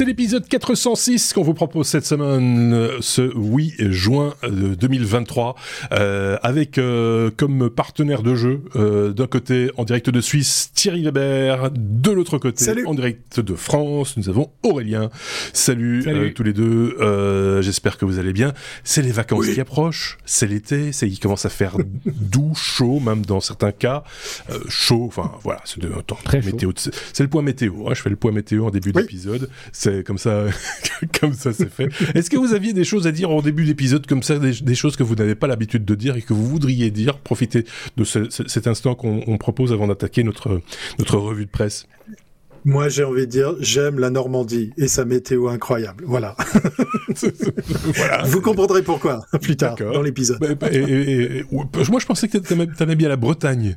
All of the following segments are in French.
C'est l'épisode 406 qu'on vous propose cette semaine, euh, ce 8 juin 2023, euh, avec euh, comme partenaire de jeu, euh, d'un côté en direct de Suisse, Thierry Weber, de l'autre côté Salut. en direct de France, nous avons Aurélien. Salut, Salut. euh, tous les deux, euh, j'espère que vous allez bien. C'est les vacances Oui. qui approchent, c'est l'été, c'est il commence à faire doux, chaud, même dans certains cas, Euh, chaud, enfin voilà, c'est de temps. Très chaud. météo, c'est c'est le point météo. hein, je fais le point météo en début Oui. d'épisode. C'est comme ça, comme ça c'est fait. Est-ce que vous aviez des choses à dire en début d'épisode comme ça, des, des choses que vous n'avez pas l'habitude de dire et que vous voudriez dire? Profitez de ce- ce- cet instant qu'on on propose avant d'attaquer notre notre revue de presse. Moi, j'ai envie de dire, j'aime la Normandie et sa météo incroyable. Voilà. voilà. Vous comprendrez pourquoi plus tard dans l'épisode. Bah, bah, moi, je pensais que t'aimais t'aimais bien la Bretagne.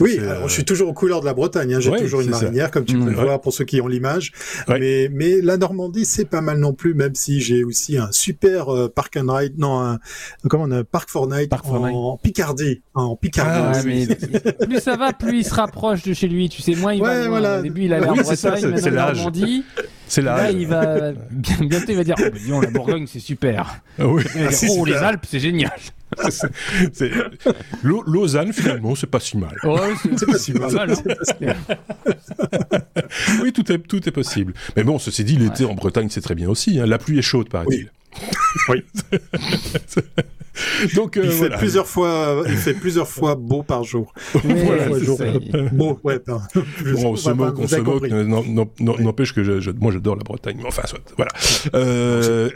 Oui, alors, euh, je suis toujours aux couleurs de la Bretagne. hein. J'ai Ouais, toujours une ça. marinière, comme tu peux Mm, le ouais. voir pour ceux qui ont l'image. Ouais. Mais, mais la Normandie, c'est pas mal non plus, même si j'ai aussi un super euh, park and ride, non, un, comment on a, park for night Park for en Picardie, hein, en Ah, Picardie. Ouais, mais plus ça va, plus il se rapproche de chez lui. Tu sais, moins il Ouais, va. voilà. Au début, il allait en Bretagne, maintenant. Normandie. C'est là. Là, il va bientôt il va dire, oh, dis donc, la Bourgogne, c'est super. Ah oui. C'est oh, les super. Alpes, c'est génial. C'est- Lausanne, finalement, c'est pas si mal. Ouais, c'est pas si mal. mal. hein. Oui, tout est, tout est possible. Mais bon, ceci dit, l'été en Bretagne, c'est très bien aussi. hein. La pluie est chaude, paraît-il. Oui. Donc, euh, Il fait voilà. plusieurs fois, il fait plusieurs fois beau par jour. Mais Voilà, c'est jour. ça. Beau, ouais, Bon, on se moque, on se moque. N'empêche que je, je- moi j'adore la Bretagne. Mais enfin, soit, voilà. Euh,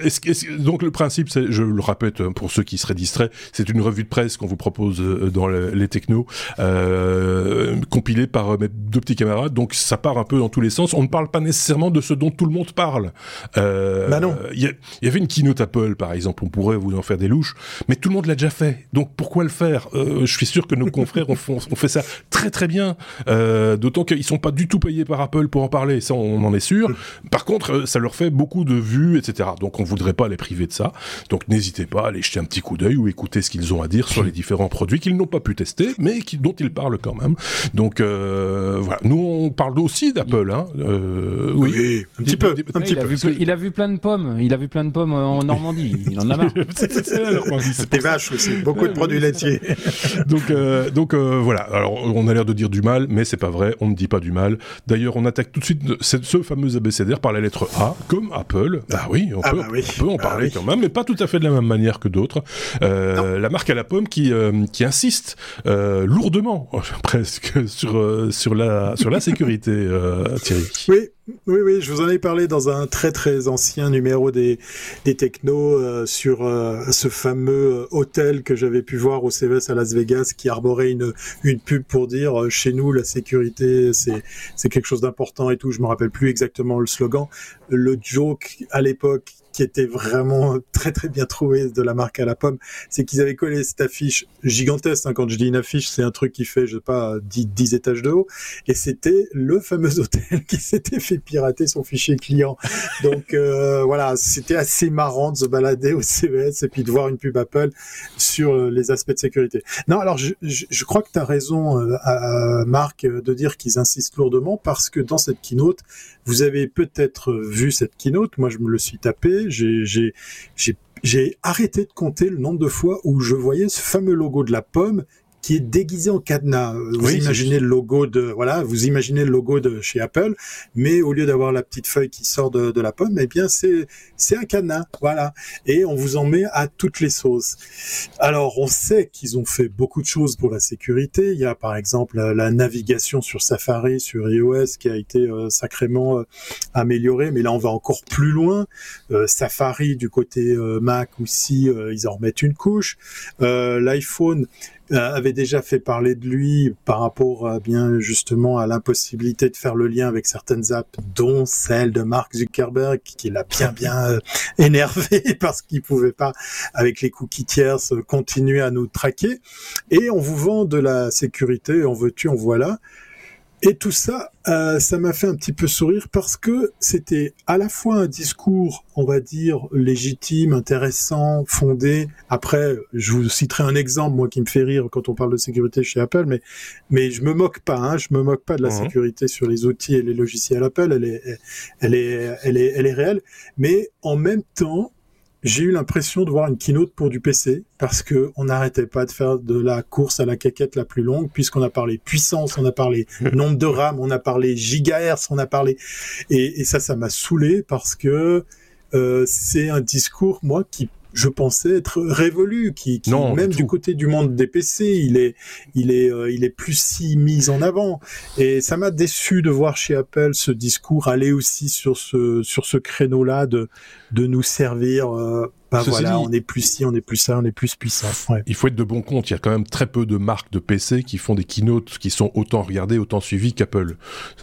donc le principe, je le répète euh, pour ceux qui seraient distraits, c'est une revue de presse qu'on vous propose euh, dans le- les technos, euh, compilée par mes deux petits camarades. Donc ça part un peu dans tous les sens. On ne parle pas nécessairement de ce dont tout le monde parle. Euh, Bah non. Il y, avait une keynote Apple, par exemple. On pourrait vous en faire des louches, mais tout le monde l'a déjà fait. Donc pourquoi le faire? Euh, Je suis sûr que nos confrères ont, font- ont fait ça très très bien. Euh, D'autant qu'ils sont pas du tout payés par Apple pour en parler, ça on en est sûr. Par contre, euh, ça leur fait beaucoup de vues, etc. Donc on voudrait pas les priver de ça. Donc n'hésitez pas à aller jeter un petit coup d'œil ou écouter ce qu'ils ont à dire sur les différents produits qu'ils n'ont pas pu tester, mais qui, dont ils parlent quand même. Donc euh, voilà, nous on parle aussi d'Apple. Hein. Euh, oui, Oui, un petit peu, un Ouais, petit il, a vu, ple- il a vu plein de pommes. Il a vu plein de pommes en Normandie. Il en a marre. Des vaches aussi, beaucoup de produits laitiers. donc, euh, donc euh, voilà. Alors, on a l'air de dire du mal, mais c'est pas vrai. On ne dit pas du mal. D'ailleurs, on attaque tout de suite ce, ce fameux abécédaire par la lettre A, comme Apple. Ah oui, on, Ah peut, bah oui. on peut en Ah parler quand même, mais pas tout à fait de la même manière que d'autres. Euh, la marque à la pomme qui euh, qui insiste euh, lourdement, presque, sur euh, sur la sur la sécurité, euh, Thierry. Oui, oui, oui, je vous en ai parlé dans un très très ancien numéro des, des technos euh, sur euh, ce fameux euh, hôtel que j'avais pu voir au CES à Las Vegas qui arborait une, une pub pour dire chez nous la sécurité c'est c'est quelque chose d'important et tout. Je me rappelle plus exactement le slogan. Le joke à l'époque qui était vraiment très très bien trouvé de la marque à la pomme, c'est qu'ils avaient collé cette affiche gigantesque. hein. quand je dis une affiche, c'est un truc qui fait, je sais pas, 10, 10 étages de haut. Et c'était le fameux hôtel qui s'était fait pirater son fichier client. Donc euh, voilà, c'était assez marrant de se balader au CES et puis de voir une pub Apple sur euh, les aspects de sécurité. Non, alors je, crois que tu as raison, euh, Marc, de dire qu'ils insistent lourdement parce que dans cette keynote, vous avez peut-être vu cette keynote. Moi, je me le suis tapé. J'ai, arrêté de compter le nombre de fois où je voyais ce fameux logo de la pomme qui est déguisé en cadenas. Vous Oui, c'est imaginez le logo de voilà, vous imaginez le logo de chez Apple, mais au lieu d'avoir la petite feuille qui sort de, de la pomme, eh bien c'est c'est un cadenas, voilà. Et on vous en met à toutes les sauces. Alors on sait qu'ils ont fait beaucoup de choses pour la sécurité. Il y a par exemple la, la navigation sur Safari, sur iOS, qui a été euh, sacrément euh, améliorée, mais là on va encore plus loin. Euh, Safari du côté euh, Mac aussi, euh, ils en remettent une couche. Euh, L'iPhone euh, avait déjà fait parler de lui par rapport à bien justement à l'impossibilité de faire le lien avec certaines apps, dont celle de Mark Zuckerberg, qui l'a bien bien euh, énervé parce qu'il pouvait pas avec les cookies tierces continuer à nous traquer. Et on vous vend de la sécurité, en veux-tu, en voilà. Et tout ça, euh, ça m'a fait un petit peu sourire parce que c'était à la fois un discours, on va dire, légitime, intéressant, fondé. Après, je vous citerai un exemple, moi, qui me fait rire quand on parle de sécurité chez Apple, mais, mais je me moque pas, hein, je me moque pas de la Mhm. sécurité sur les outils et les logiciels Apple, elle est, elle est, elle est, elle est réelle. Mais en même temps, j'ai eu l'impression de voir une keynote pour du PC parce que on n'arrêtait pas de faire de la course à la caquette la plus longue puisqu'on a parlé puissance, on a parlé nombre de RAM, on a parlé gigahertz, on a parlé et, et ça, ça m'a saoulé parce que euh, c'est un discours moi qui je pensais être révolu, qui, qui Non, même du côté du monde des PC, il est, il est, euh, il est plus si mis en avant. Et ça m'a déçu de voir chez Apple ce discours aller aussi sur ce, sur ce créneau-là de, de nous servir. Euh, bah Ceci voilà, dit- on est plus ci, on est plus ça, on est plus puissant. Ouais. Il faut être de bon compte. Il y a quand même très peu de marques de PC qui font des keynotes qui sont autant regardées, autant suivies qu'Apple.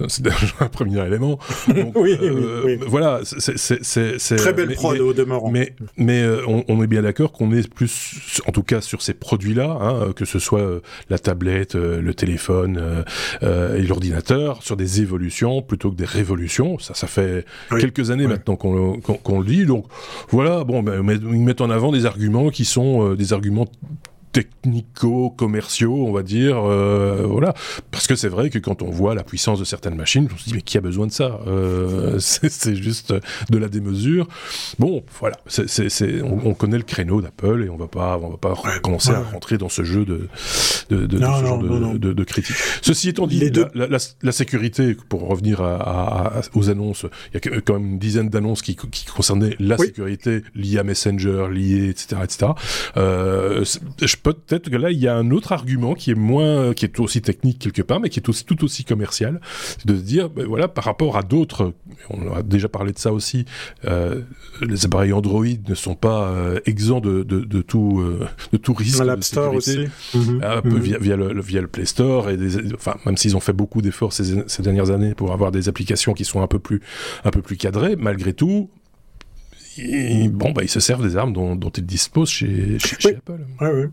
C'est un premier élément. Donc, Oui, euh, oui, oui. Voilà, c'est- Très belle mais- prod mais- au demeurant. Mais, mais euh, on, on est bien d'accord qu'on est plus, en tout cas sur ces produits-là, hein, que ce soit euh, la tablette, le téléphone et l'ordinateur, sur des évolutions plutôt que des révolutions. Ça, ça fait Oui. quelques années Oui. maintenant qu'on le- dit. Donc voilà, bon, ben, mais mettent en avant des arguments qui sont euh, des arguments technico-commerciaux, on va dire, euh, voilà. Parce que c'est vrai que quand on voit la puissance de certaines machines, on se dit mais qui a besoin de ça Euh, C'est juste de la démesure. Bon, voilà, c'est c'est- c'est- on, on connaît le créneau d'Apple et on va pas, on va pas commencer à rentrer dans ce jeu de, de, de, de Non, ce genre non, de, non, non. de- de critique. Ceci étant dit, deux- la, la- la- sécurité, pour revenir à, à- aux annonces, il y a quand même une dizaine d'annonces qui, qui concernaient la Oui. sécurité liée à Messenger, liée, etc., etc. Euh, je peut-être que là, il y a un autre argument qui est moins, qui est aussi technique quelque part, mais qui est aussi tout aussi commercial, c'est de se dire, ben voilà, par rapport à d'autres, on a déjà parlé de ça aussi, euh, les appareils Android ne sont pas euh, exempts de, de, de tout, euh, de tout risque l'App Store aussi. Mhm. Mhm. via, via, le, le- via le Play Store et des, enfin même s'ils ont fait beaucoup d'efforts ces, ces dernières années pour avoir des applications qui sont un peu plus un peu plus cadrées, malgré tout, bon bah ils se servent des armes dont, dont ils disposent chez, chez, chez Oui. Apple. Ouais, ouais.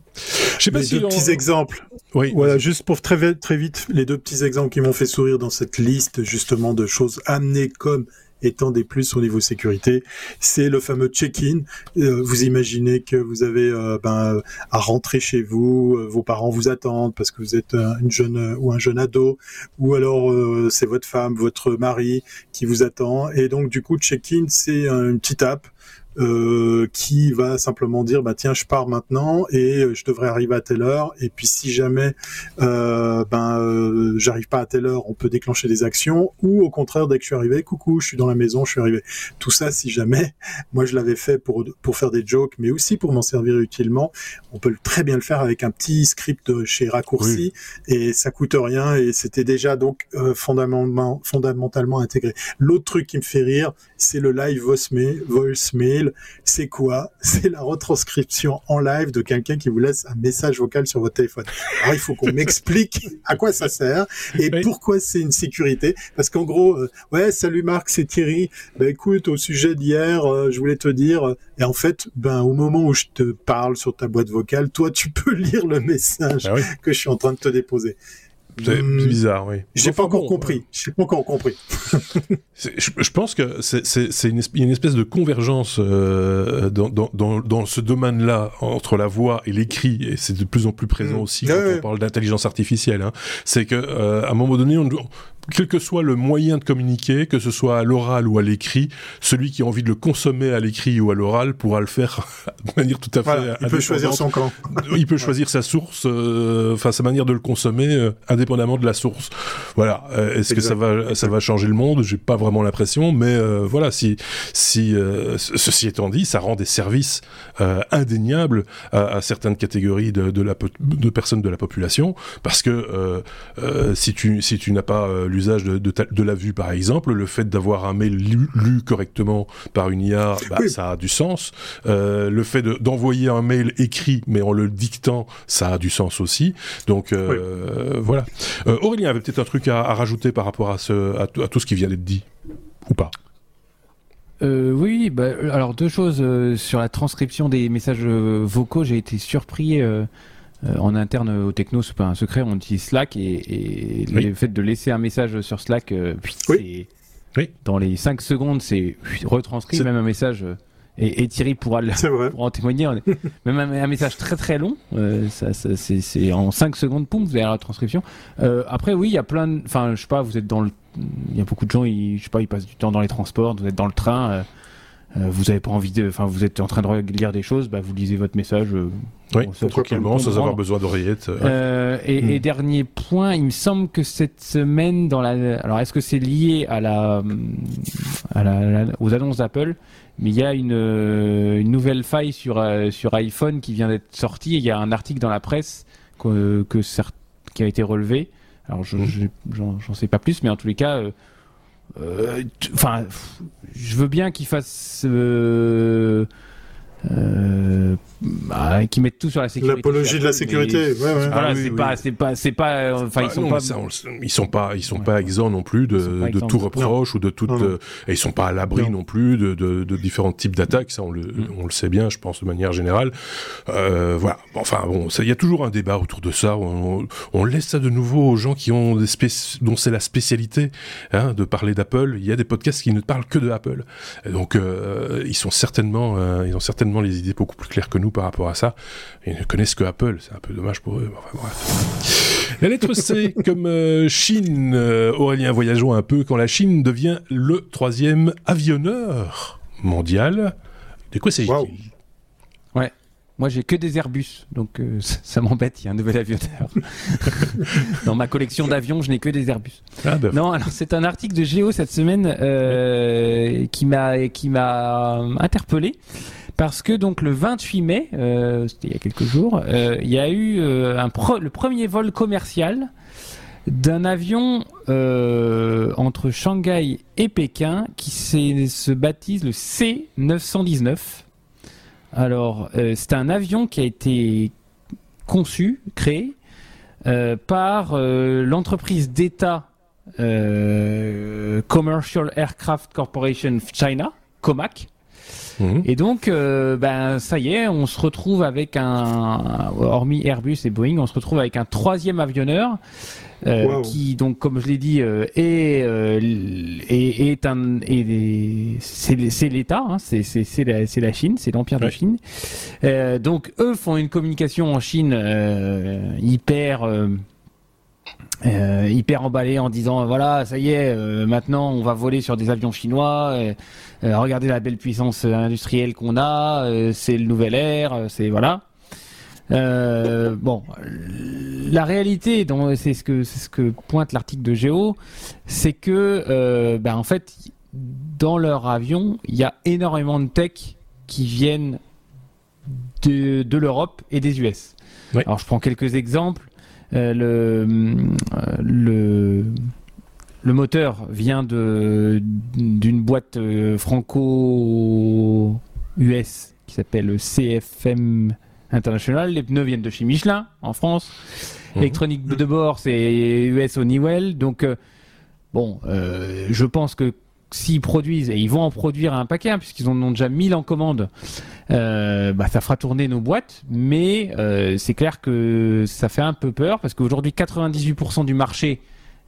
Je sais pas Les si deux on- petits exemples. Oui. Voilà, juste pour très vite, très vite, les deux petits exemples qui m'ont fait sourire dans cette liste justement de choses amenées comme étant des plus au niveau sécurité, c'est le fameux check-in. Euh, vous imaginez que vous avez euh, ben, à rentrer chez vous, euh, vos parents vous attendent parce que vous êtes euh, une jeune euh, ou un jeune ado, ou alors euh, c'est votre femme, votre mari qui vous attend. Et donc du coup, check-in, c'est euh, une petite app euh, qui va simplement dire bah tiens je pars maintenant et euh, je devrais arriver à telle heure. Et puis si jamais euh, ben euh, j'arrive pas à telle heure on peut déclencher des actions. Ou au contraire dès que je suis arrivé coucou je suis dans la maison je suis arrivé. Tout ça si jamais moi je l'avais fait pour pour faire des jokes mais aussi pour m'en servir utilement on peut très bien le faire avec un petit script chez Raccourci. Et ça coûte rien et c'était déjà donc euh, fondamentalement fondamentalement intégré. L'autre truc qui me fait rire c'est le live voicemail, voicemail. C'est quoi? C'est la retranscription en live de quelqu'un qui vous laisse un message vocal sur votre téléphone. Alors il faut qu'on m'explique à quoi ça sert et Oui. pourquoi c'est une sécurité. Parce qu'en gros, euh, ouais, salut Marc, c'est Thierry. Ben écoute, au sujet d'hier, euh, je voulais te dire. euh, et en fait, ben au moment où je te parle sur ta boîte vocale, toi tu peux lire le message Ah oui, que je suis en train de te déposer. C'est Hum, c'est bizarre, oui. J'ai pas encore compris. J'ai pas encore compris. Je, pense que c'est- une, espèce de convergence euh, dans, dans, dans, dans ce domaine-là entre la voix et l'écrit, et c'est de plus en plus présent Mm. aussi quand ouais. on parle d'intelligence artificielle. Hein. C'est que euh, à un moment donné, on, quel que soit le moyen de communiquer, que ce soit à l'oral ou à l'écrit, celui qui a envie de le consommer à l'écrit ou à l'oral pourra le faire de manière tout à fait. Voilà, il peut choisir son camp. il peut choisir sa source, euh, enfin sa manière de le consommer, euh, indépendamment de la source. Voilà. Euh, Est-ce que ça va, ça va changer le monde? J'ai pas vraiment l'impression, mais euh, voilà. Si, si euh, ce- ceci étant dit, ça rend des services euh, indéniables à, à certaines catégories de, de la de personnes de la population, parce que euh, euh, si tu si tu n'as pas euh, l'usage de, de, ta- de la vue, par exemple, le fait d'avoir un mail lu, lu correctement par une IA, bah, Oui. ça a du sens. Euh, le fait de- d'envoyer un mail écrit, mais en le dictant, ça a du sens aussi. Donc euh, voilà. Euh, Aurélien avait peut-être un truc à, à rajouter par rapport à, ce, à, tout- à tout ce qui vient d'être dit, ou pas? Euh, oui, bah, alors deux choses euh, sur la transcription des messages euh, vocaux. J'ai été surpris euh, en interne au techno, c'est pas un secret, on utilise Slack et, et le fait de laisser un message sur Slack, oui. oui. dans les 5 secondes, c'est retranscrit même un message. Et, Thierry pourra, le, en témoigner. Même un, message très très long, euh, ça, ça c'est en 5 secondes, poum, vous avez la transcription. Euh, après, oui, il y a plein de. Enfin, je sais pas, vous êtes dans le. Il y a beaucoup de gens, ils, je sais pas, ils passent du temps dans les transports, vous êtes dans le train. Euh, vous avez pas envie de, enfin, vous êtes en train de lire des choses, bah, vous lisez votre message. Euh, oui, tranquillement, sans avoir besoin d'oreillettes. Euh, et, et, hmm. dernier point, il me semble que cette semaine, dans la, alors est-ce que c'est lié à la, à la, aux annonces d'Apple Mais il y a une, une nouvelle faille sur sur iPhone qui vient d'être sortie. Il y a un article dans la presse que, que qui a été relevé. Alors, je, hmm. j'en sais pas plus, mais en tous les cas. Enfin, je veux bien qu'il fasse euh, euh, bah, qui mettent tout sur la sécurité. L'apologie de la sécurité. Ouais, ouais. Voilà, ah c'est pas, c'est pas, c'est pas, enfin ils sont pas, ils sont pas, ils sont pas exempts non plus de, de tout reproche ou de toute, euh, et ils sont pas à l'abri non. plus de, de, de, différents types d'attaques. Ça, on le, mm. on le sait bien, je pense de manière générale. Euh, voilà. Enfin bon, il y a toujours un débat autour de ça. On, on, laisse ça de nouveau aux gens qui ont des dont c'est la spécialité hein, de parler d'Apple. Il y a des podcasts qui ne parlent que de Apple. Et donc euh, ils sont certainement, euh, ils ont certainement les idées beaucoup plus claires que nous par rapport à ça. Ils ne connaissent que Apple, c'est un peu dommage pour eux. La lettre C, comme euh, Chine, euh, Aurélien, voyageons un peu, quand la Chine devient le troisième avionneur mondial. De quoi s'agit-il? Ouais. Moi, j'ai que des Airbus, donc euh, ça, m'embête. Il y a un nouvel avionneur. Dans ma collection d'avions, je n'ai que des Airbus. Ah, bah, non, alors c'est un article de Géo cette semaine qui m'a qui m'a interpellé parce que donc le 28 mai, euh, c'était il y a quelques jours, euh, il y a eu euh, le premier vol commercial d'un avion entre Shanghai et Pékin qui se baptise le C919. Alors, c'est un avion qui a été conçu, créé par l'entreprise d'État Commercial Aircraft Corporation China, COMAC, Mhm. Et donc, euh, ben ça y est, on se retrouve avec un, hormis Airbus et Boeing, on se retrouve avec un troisième avionneur. Euh, qui donc comme je l'ai dit euh, est, euh, est, est un c'est l'État hein, c'est c'est la, la Chine c'est l'empire de Chine donc eux font une communication en Chine hyper hyper emballé en disant voilà ça y est maintenant on va voler sur des avions chinois regardez la belle puissance industrielle qu'on a c'est le nouvel air c'est voilà. Bon la réalité c'est ce que c'est ce que pointe l'article de Géo c'est que ben, en fait dans leur avion il y a énormément de tech qui viennent de, de l'Europe et des US alors je prends quelques exemples. Euh, le, euh, le, le moteur vient de d'une boîte euh, franco-US qui s'appelle CFM International. Les pneus viennent de chez Michelin en France. Mhm. Électronique de bord, c'est US Honeywell. Donc, bon, je pense que s'ils produisent, et ils vont en produire un paquet, hein, puisqu'ils en ont déjà 1000 en commande, euh, bah, ça fera tourner nos boîtes, mais euh, c'est clair que ça fait un peu peur, parce qu'aujourd'hui 98% du marché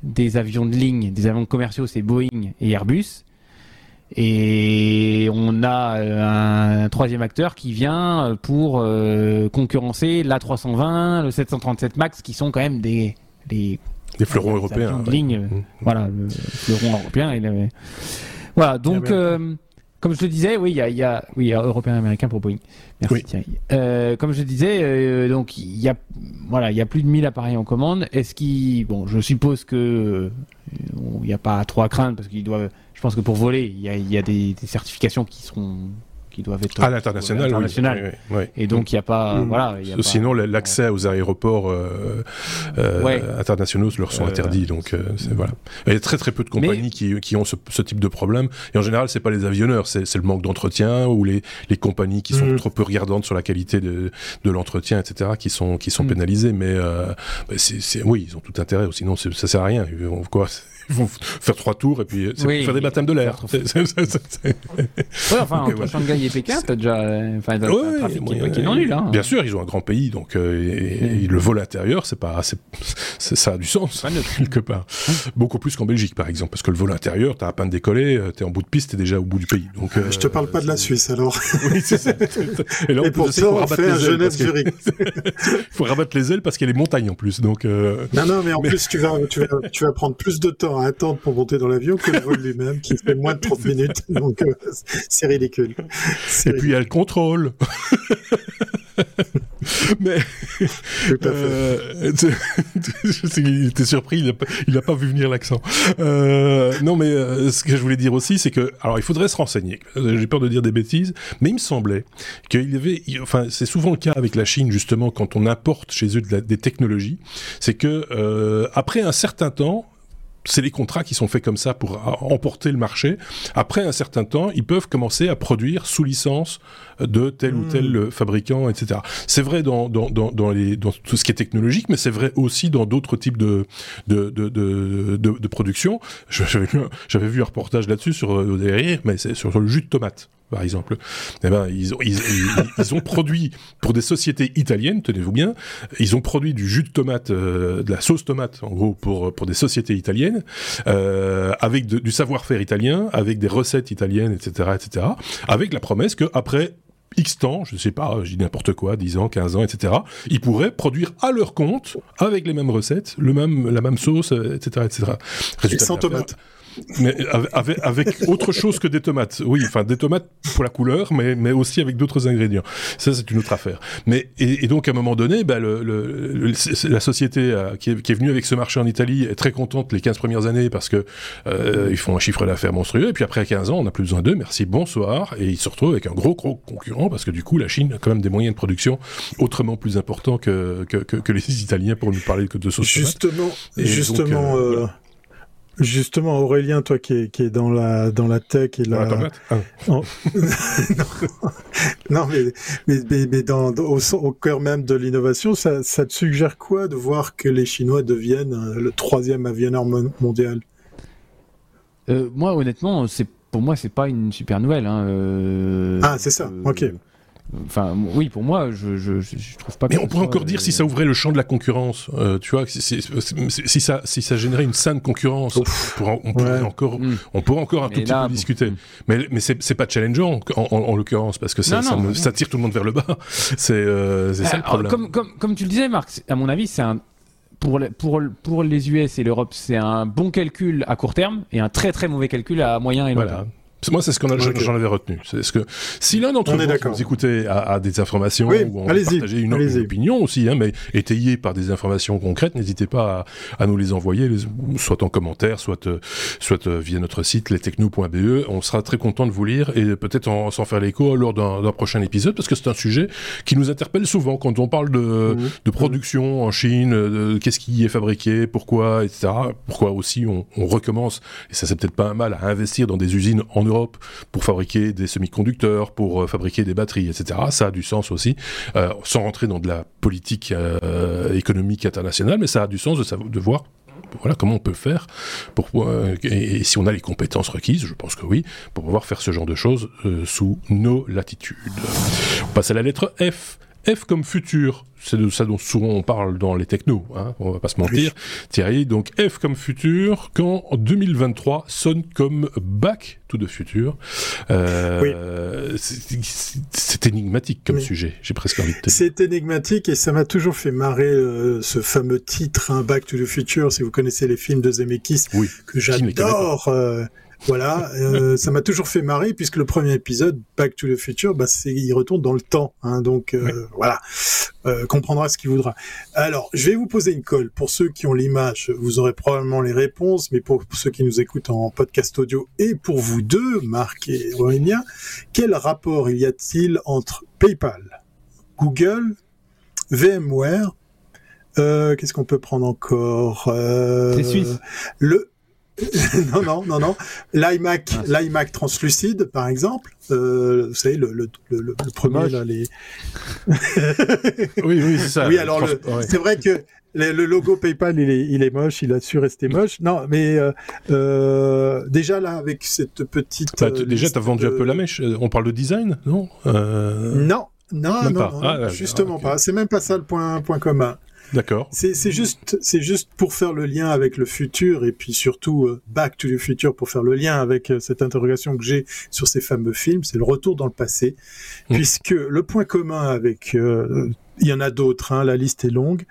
des avions de ligne, des avions commerciaux, c'est Boeing et Airbus. Et on a euh, un, troisième acteur qui vient pour concurrencer l'A320, le 737 MAX, qui sont quand même des, des des fleurons européens. ligne, mmh. voilà, le fleuron européen. Il Voilà, donc, euh, comme je le disais, oui, il y a, y a, oui, européen américain pour Boeing. Merci Thierry. Euh, comme je le disais, euh, donc il y a, voilà, il y a plus de 1000 appareils en commande. Est-ce qu'il, bon, je suppose que il n'y a pas trop à craindre parce qu'ils doivent, je pense que pour voler, il y a, y a des, des certifications qui seront doivent être à l'international. Et donc il n'y a pas, mm. voilà. Sinon, l'accès aux aéroports euh, euh, internationaux leur sont euh, interdits. Donc c'est voilà. Il y a très très peu de compagnies qui, qui, ont ce, type de problème. Et en général, c'est pas les avionneurs, c'est le manque d'entretien ou les, les compagnies qui sont mm. trop peu regardantes sur la qualité de, de l'entretien, etc., qui sont qui sont mm. pénalisées. Mais c'est oui, ils ont tout intérêt. Sinon, ça sert à rien. Quoi ils vont faire trois tours et puis c'est pour faire des baptêmes de l'air. ouais, enfin, entre Shanghai et Pékin, t'as déjà enfin, as ouais, un trafic qui, est non nul. Hein. Bien sûr, ils ont un grand pays, donc et, le vol intérieur, c'est pas, ça a du sens quelque part. Beaucoup plus qu'en Belgique, par exemple, parce que le vol intérieur, t'as à peine décollé, t'es en bout de piste, t'es déjà au bout du pays. Donc, je te parle pas de la Suisse alors. oui, c'est ça. Et là, on pour ça, on fait un Genève-Zurich. Il faut rabattre les ailes parce qu'il y a les montagnes en plus. Donc, euh... Non, non, mais en plus, tu vas, tu, vas, tu vas prendre plus de temps à attendre pour monter dans l'avion que le vol lui-même, qui fait moins de 30 minutes. Donc, euh, c'est ridicule. Et puis, il y a le contrôle. mais euh, qu'il était surpris, il n'a pas, vu venir l'accent. Euh, non, mais euh, ce que je voulais dire aussi, c'est que alors il faudrait se renseigner. J'ai peur de dire des bêtises, mais il me semblait qu'il y avait, enfin c'est souvent le cas avec la Chine justement quand on importe chez eux des technologies, c'est que euh, après un certain temps c'est les contrats qui sont faits comme ça pour emporter le marché. Après un certain temps, ils peuvent commencer à produire sous licence de tel ou tel hmm. fabricant, etc. C'est vrai dans, dans, dans, dans, les, dans tout ce qui est technologique, mais c'est vrai aussi dans d'autres types de, de, de, de, de, production. J'avais vu, vu, un reportage là-dessus sur euh, mais c'est sur le jus de tomate par exemple, eh ben, ils, ont, ils, ils, ont produit pour des sociétés italiennes, tenez-vous bien, ils ont produit du jus de tomate, euh, de la sauce tomate, en gros, pour, pour des sociétés italiennes, euh, avec du savoir-faire italien, avec des recettes italiennes, etc., etc., avec la promesse que après X temps, je ne sais pas, je dis n'importe quoi, 10 ans, 15 ans, etc., ils pourraient produire à leur compte, avec les mêmes recettes, le même, la même sauce, etc., etc. Résultat sans tomate mais avec, avec autre chose que des tomates. Oui, enfin des tomates pour la couleur, mais, mais aussi avec d'autres ingrédients. Ça, c'est une autre affaire. Mais et, donc à un moment donné, bah, le, le, la société euh, qui, est, qui, est, venue avec ce marché en Italie est très contente les 15 premières années parce que euh, ils font un chiffre d'affaires monstrueux. Et puis après 15 ans, on n'a plus besoin d'eux. Merci, bonsoir. Et ils se retrouvent avec un gros gros concurrent parce que du coup, la Chine a quand même des moyens de production autrement plus importants que que, que, les Italiens pour nous parler que de sauce. Justement, justement. Euh, Justement, Aurélien, toi qui es, qui est dans la dans la tech et la, ah. non, mais mais, mais, dans, au, au, cœur même de l'innovation, ça, ça te suggère quoi de voir que les Chinois deviennent euh, le troisième avionneur mondial? Euh, Moi, honnêtement, c'est pour moi, c'est pas une super nouvelle. Hein, euh, ah, c'est ça. ok. Enfin, oui, pour moi, je, je, je trouve pas. Mais on pourrait encore dire si ça ouvrait le champ de la concurrence. Euh, tu vois, si, si, ça, si ça générait une saine concurrence, on, pourrait, on pourrait encore, mm. on pourrait encore un tout petit peu discuter. Mais, mais c'est pas challengeant en, en, l'occurrence parce que ça, ça, ça, tire tout le monde vers le bas. C'est euh, ça le problème. Comme, comme, comme tu le disais, Marc, à mon avis, c'est un pour, pour, pour les US et l'Europe, c'est un bon calcul à court terme et un très très mauvais calcul à moyen et long terme. Moi, c'est ce qu'on j'en avais retenu. C'est ce que si l'un d'entre vous, vous écoutez à, des informations ou on partager une, opinion aussi, hein, mais étayée par des informations concrètes, n'hésitez pas à, nous les envoyer, soit en commentaire, soit euh, soit euh, via notre site lestechno.be. On sera très content de vous lire et peut-être s'en faire l'écho lors d'un prochain épisode parce que c'est un sujet qui nous interpelle souvent quand on parle de, mmh. de production en Chine, qu'est-ce qui est fabriqué, pourquoi, etc. Pourquoi aussi on, on recommence et ça c'est peut-être pas un mal à investir dans des usines en Europe pour fabriquer des semi-conducteurs, pour euh, fabriquer des batteries, etc. Ça a du sens aussi, euh, sans rentrer dans de la politique euh, économique internationale, mais ça a du sens de, voir voilà comment on peut faire pour et, si on a les compétences requises, je pense que oui, pour pouvoir faire ce genre de choses sous nos latitudes. On passe à la lettre F. F comme futur, c'est de ça dont souvent on parle dans les technos, hein, on va pas se mentir. Thierry, donc F comme futur, quand 2023 sonne comme Back to the Future. Euh, C'est énigmatique comme sujet, j'ai presque envie de dire. C'est énigmatique et ça m'a toujours fait marrer euh, ce fameux titre, hein, Back to the Future, si vous connaissez les films de Zemeckis, que j'adore. Voilà, euh, ça m'a toujours fait marrer puisque le premier épisode, Back to the Future, bah, c'est il retourne dans le temps. Hein, donc euh, voilà, euh, comprendra ce qu'il voudra. Alors, je vais vous poser une colle. Pour ceux qui ont l'image, vous aurez probablement les réponses, mais pour ceux qui nous écoutent en podcast audio et pour vous deux, Marc et Aurélien, quel rapport y a-t-il entre PayPal, Google, VMware Qu'est-ce qu'on peut prendre encore C'est suisse. Le non, non, non, non. L'iMac, ah, l'iMac translucide, par exemple. Euh, vous savez, le, le, le, le premier, là, les... oui, oui, c'est ça. Oui, alors c'est vrai que le, logo PayPal, il est, il est moche, il a su rester moche. Non, mais euh, euh, déjà là, avec cette petite. Bah, déjà, t'as vendu un peu la mèche. On parle de design, non? Non, non, non, ah, justement pas. C'est même pas ça le point, point commun. D'accord. C'est juste, c'est juste pour faire le lien avec le futur et puis surtout euh, Back to the Future pour faire le lien avec euh, cette interrogation que j'ai sur ces fameux films. C'est le retour dans le passé, mmh. puisque le point commun avec euh, il y en a d'autres, hein, la liste est longue,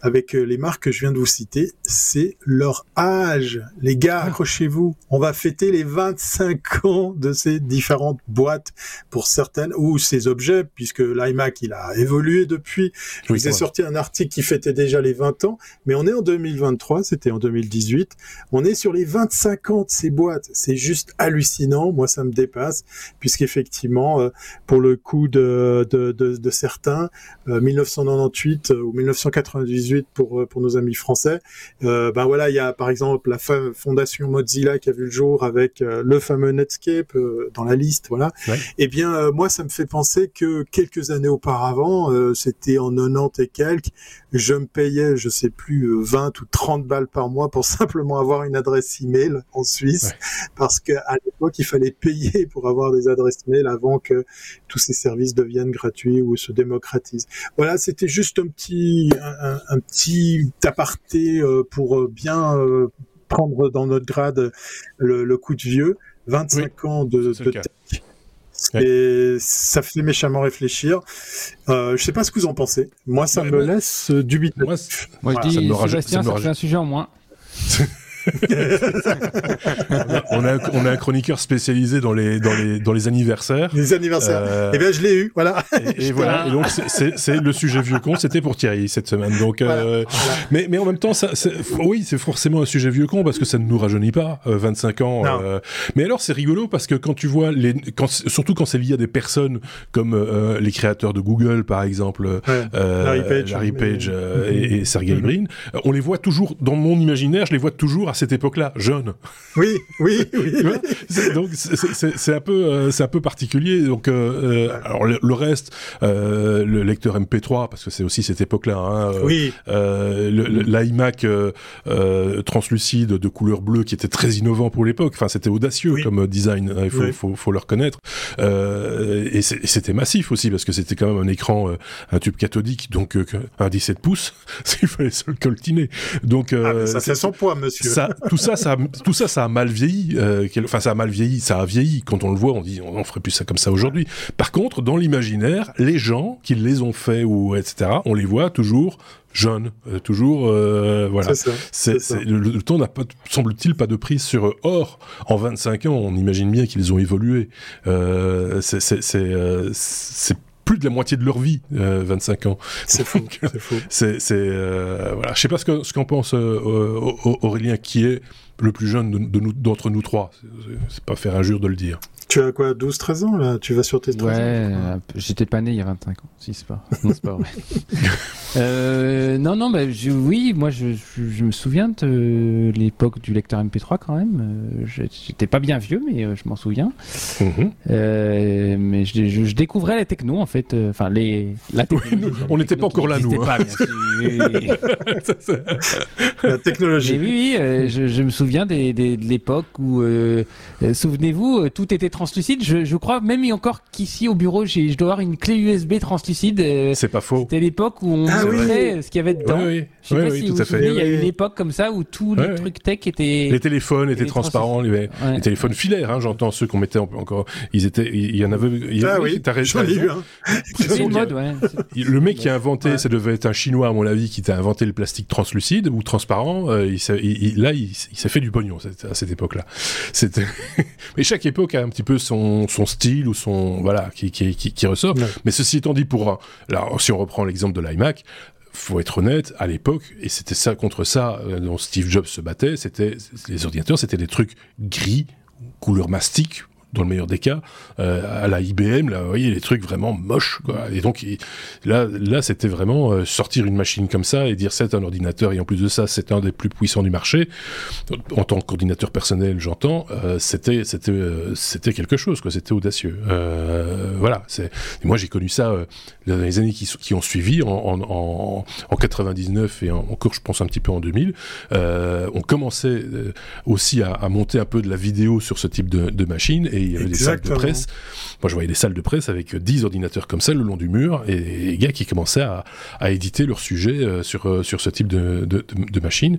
avec euh, les marques que je viens de vous citer, c'est leur âge. Les gars, ah. accrochez-vous, on va fêter les 25 ans de ces différentes boîtes pour certaines, ou ces objets, puisque l'iMac, il a évolué depuis. Je vous ai sorti un article qui fêtait déjà les 20 ans, mais on est en 2023, c'était en 2018, on est sur les 25 ans de ces boîtes. C'est juste hallucinant, moi ça me dépasse, puisqu'effectivement, euh, pour le coup de, de, de, de certains, euh, 1998 euh, ou 1998 pour euh, pour nos amis français. Euh, ben voilà, il y a par exemple la fondation Mozilla qui a vu le jour avec le fameux Netscape dans la liste, voilà. Et eh bien moi ça me fait penser que quelques années auparavant, c'était en 90 et quelques, je me payais, je sais plus, 20 ou 30 balles par mois pour simplement avoir une adresse email en Suisse, parce qu'à l'époque il fallait payer pour avoir des adresses mail avant que tous ces services deviennent gratuits ou se démocratisent. Voilà, c'était juste un petit, un, petit aparté euh, pour euh, bien euh, prendre dans notre grade le, coup de vieux. 25 ans de, de tech. Et ça fait méchamment réfléchir. Euh, je sais pas ce que vous en pensez. Moi, ça me laisse dubitatif. Moi, je dis, Sébastien, ça, fait un sujet en moins. on, a, on, a, un chroniqueur spécialisé dans les, dans les, dans les anniversaires. Les anniversaires. Euh, eh bien, je l'ai eu, voilà. Et, voilà. Et donc, c'est le sujet vieux con, c'était pour Thierry cette semaine. Donc, euh, Mais, mais en même temps, ça, oui, c'est forcément un sujet vieux con parce que ça ne nous rajeunit pas, 25 euh, ans. Euh. mais alors, c'est rigolo parce que quand tu vois, les, quand, surtout quand c'est lié à des personnes comme les créateurs de Google, par exemple, Larry Page, Larry Page et, et, Sergey. Brin, on les voit toujours, dans mon imaginaire, je les vois toujours à cette époque-là, jeune. Oui, oui, oui. donc c'est un peu, euh, c'est un peu particulier. Donc, euh, euh alors le, reste, le lecteur MP3, parce que c'est aussi cette époque-là. Hein, oui. L'iMac translucide de couleur bleue qui était très innovant pour l'époque. Enfin, c'était audacieux comme design. Hein, il faut, faut, faut, le reconnaître. et c'était massif aussi parce que c'était quand même un écran, un tube cathodique, donc un 17 pouces. il fallait se le coltiner. Donc, ah, ça fait son poids, monsieur. Ça, tout ça, ça, tout ça, ça a mal vieilli. Euh, enfin, ça a mal vieilli, ça a vieilli. Quand on le voit, on dit, on, ferait plus ça comme ça aujourd'hui. Par contre, dans l'imaginaire, les gens qui les ont fait ou etc., on les voit toujours jeunes, euh, toujours euh, voilà. C'est le, temps n'a pas semble-t-il pas de prise sur eux. Or, en 25 ans, on imagine bien qu'ils ont évolué. C'est plus de la moitié de leur vie, 25 ans. C'est fou. c'est voilà. Je sais pas ce qu'en ce qu'on pense Aurélien, qui est le plus jeune de, nous, d'entre nous trois. C'est pas faire injure de le dire. Tu as quoi, 12-13 ans là? Tu vas sur tes 13 ouais, ans j'étais pas né il y a 25 ans. Si, c'est pas, non, c'est pas vrai. euh, non, non, bah, oui, moi je, je, me souviens de l'époque du lecteur MP3 quand même. Euh, j'étais pas bien vieux, mais euh, je m'en souviens. Mhm. euh, mais je, je, découvrais la techno en fait. Euh, enfin, les, la on n'était pas encore là, nous. Hein. Pas, la technologie. oui, oui, je, je, me souviens des, des, de l'époque où, souvenez-vous, tout était translucide. Je, je crois même encore qu'ici au bureau, je dois avoir une clé USB translucide. Euh, c'est pas faux. C'était l'époque où on ah, ce qu'il y avait dedans. Oui, oui. Je sais pas si vous, vous souvenez, il y a eu une époque comme ça où tous les trucs tech étaient. Les téléphones étaient transparents, les, les, téléphones filaires, hein, j'entends ceux qu'on mettait encore. Ils étaient, il y en avait. Il ah oui, t'as raison. une mode, ouais. Le mec qui a inventé, ça devait être un chinois à mon avis, qui t'a inventé le plastique translucide ou transparent. Euh, il, là, il, s'est fait du pognon à cette époque-là. C'était. Mais chaque époque a un petit peu son, son style ou son voilà qui, qui, qui, ressort. Mais ceci étant dit, pour là, si on reprend l'exemple de l'iMac, faut être honnête, à l'époque, et c'était ça contre ça euh, dont Steve Jobs se battait, c'était les ordinateurs, c'était des trucs gris, couleur mastic, dans le meilleur des cas, à la IBM, là, vous voyez, les trucs vraiment moches. Et donc, là, là, c'était vraiment sortir une machine comme ça et dire c'est un ordinateur et en plus de ça, c'est un des plus puissants du marché. En tant qu'ordinateur personnel, j'entends, c'était, c'était, c'était quelque chose, quoi. C'était audacieux. voilà. C'est, moi, j'ai connu ça dans les années qui, ont suivi, en, en, en, 99 et encore, je pense, un petit peu en 2000. on commençait aussi à, à, monter un peu de la vidéo sur ce type de, de machine et il y avait des salles de presse. Moi, je voyais des salles de presse avec 10 ordinateurs comme ça le long du mur et les gars qui commençaient à, à éditer leur sujet euh, sur, euh, sur ce type de, de, de machine.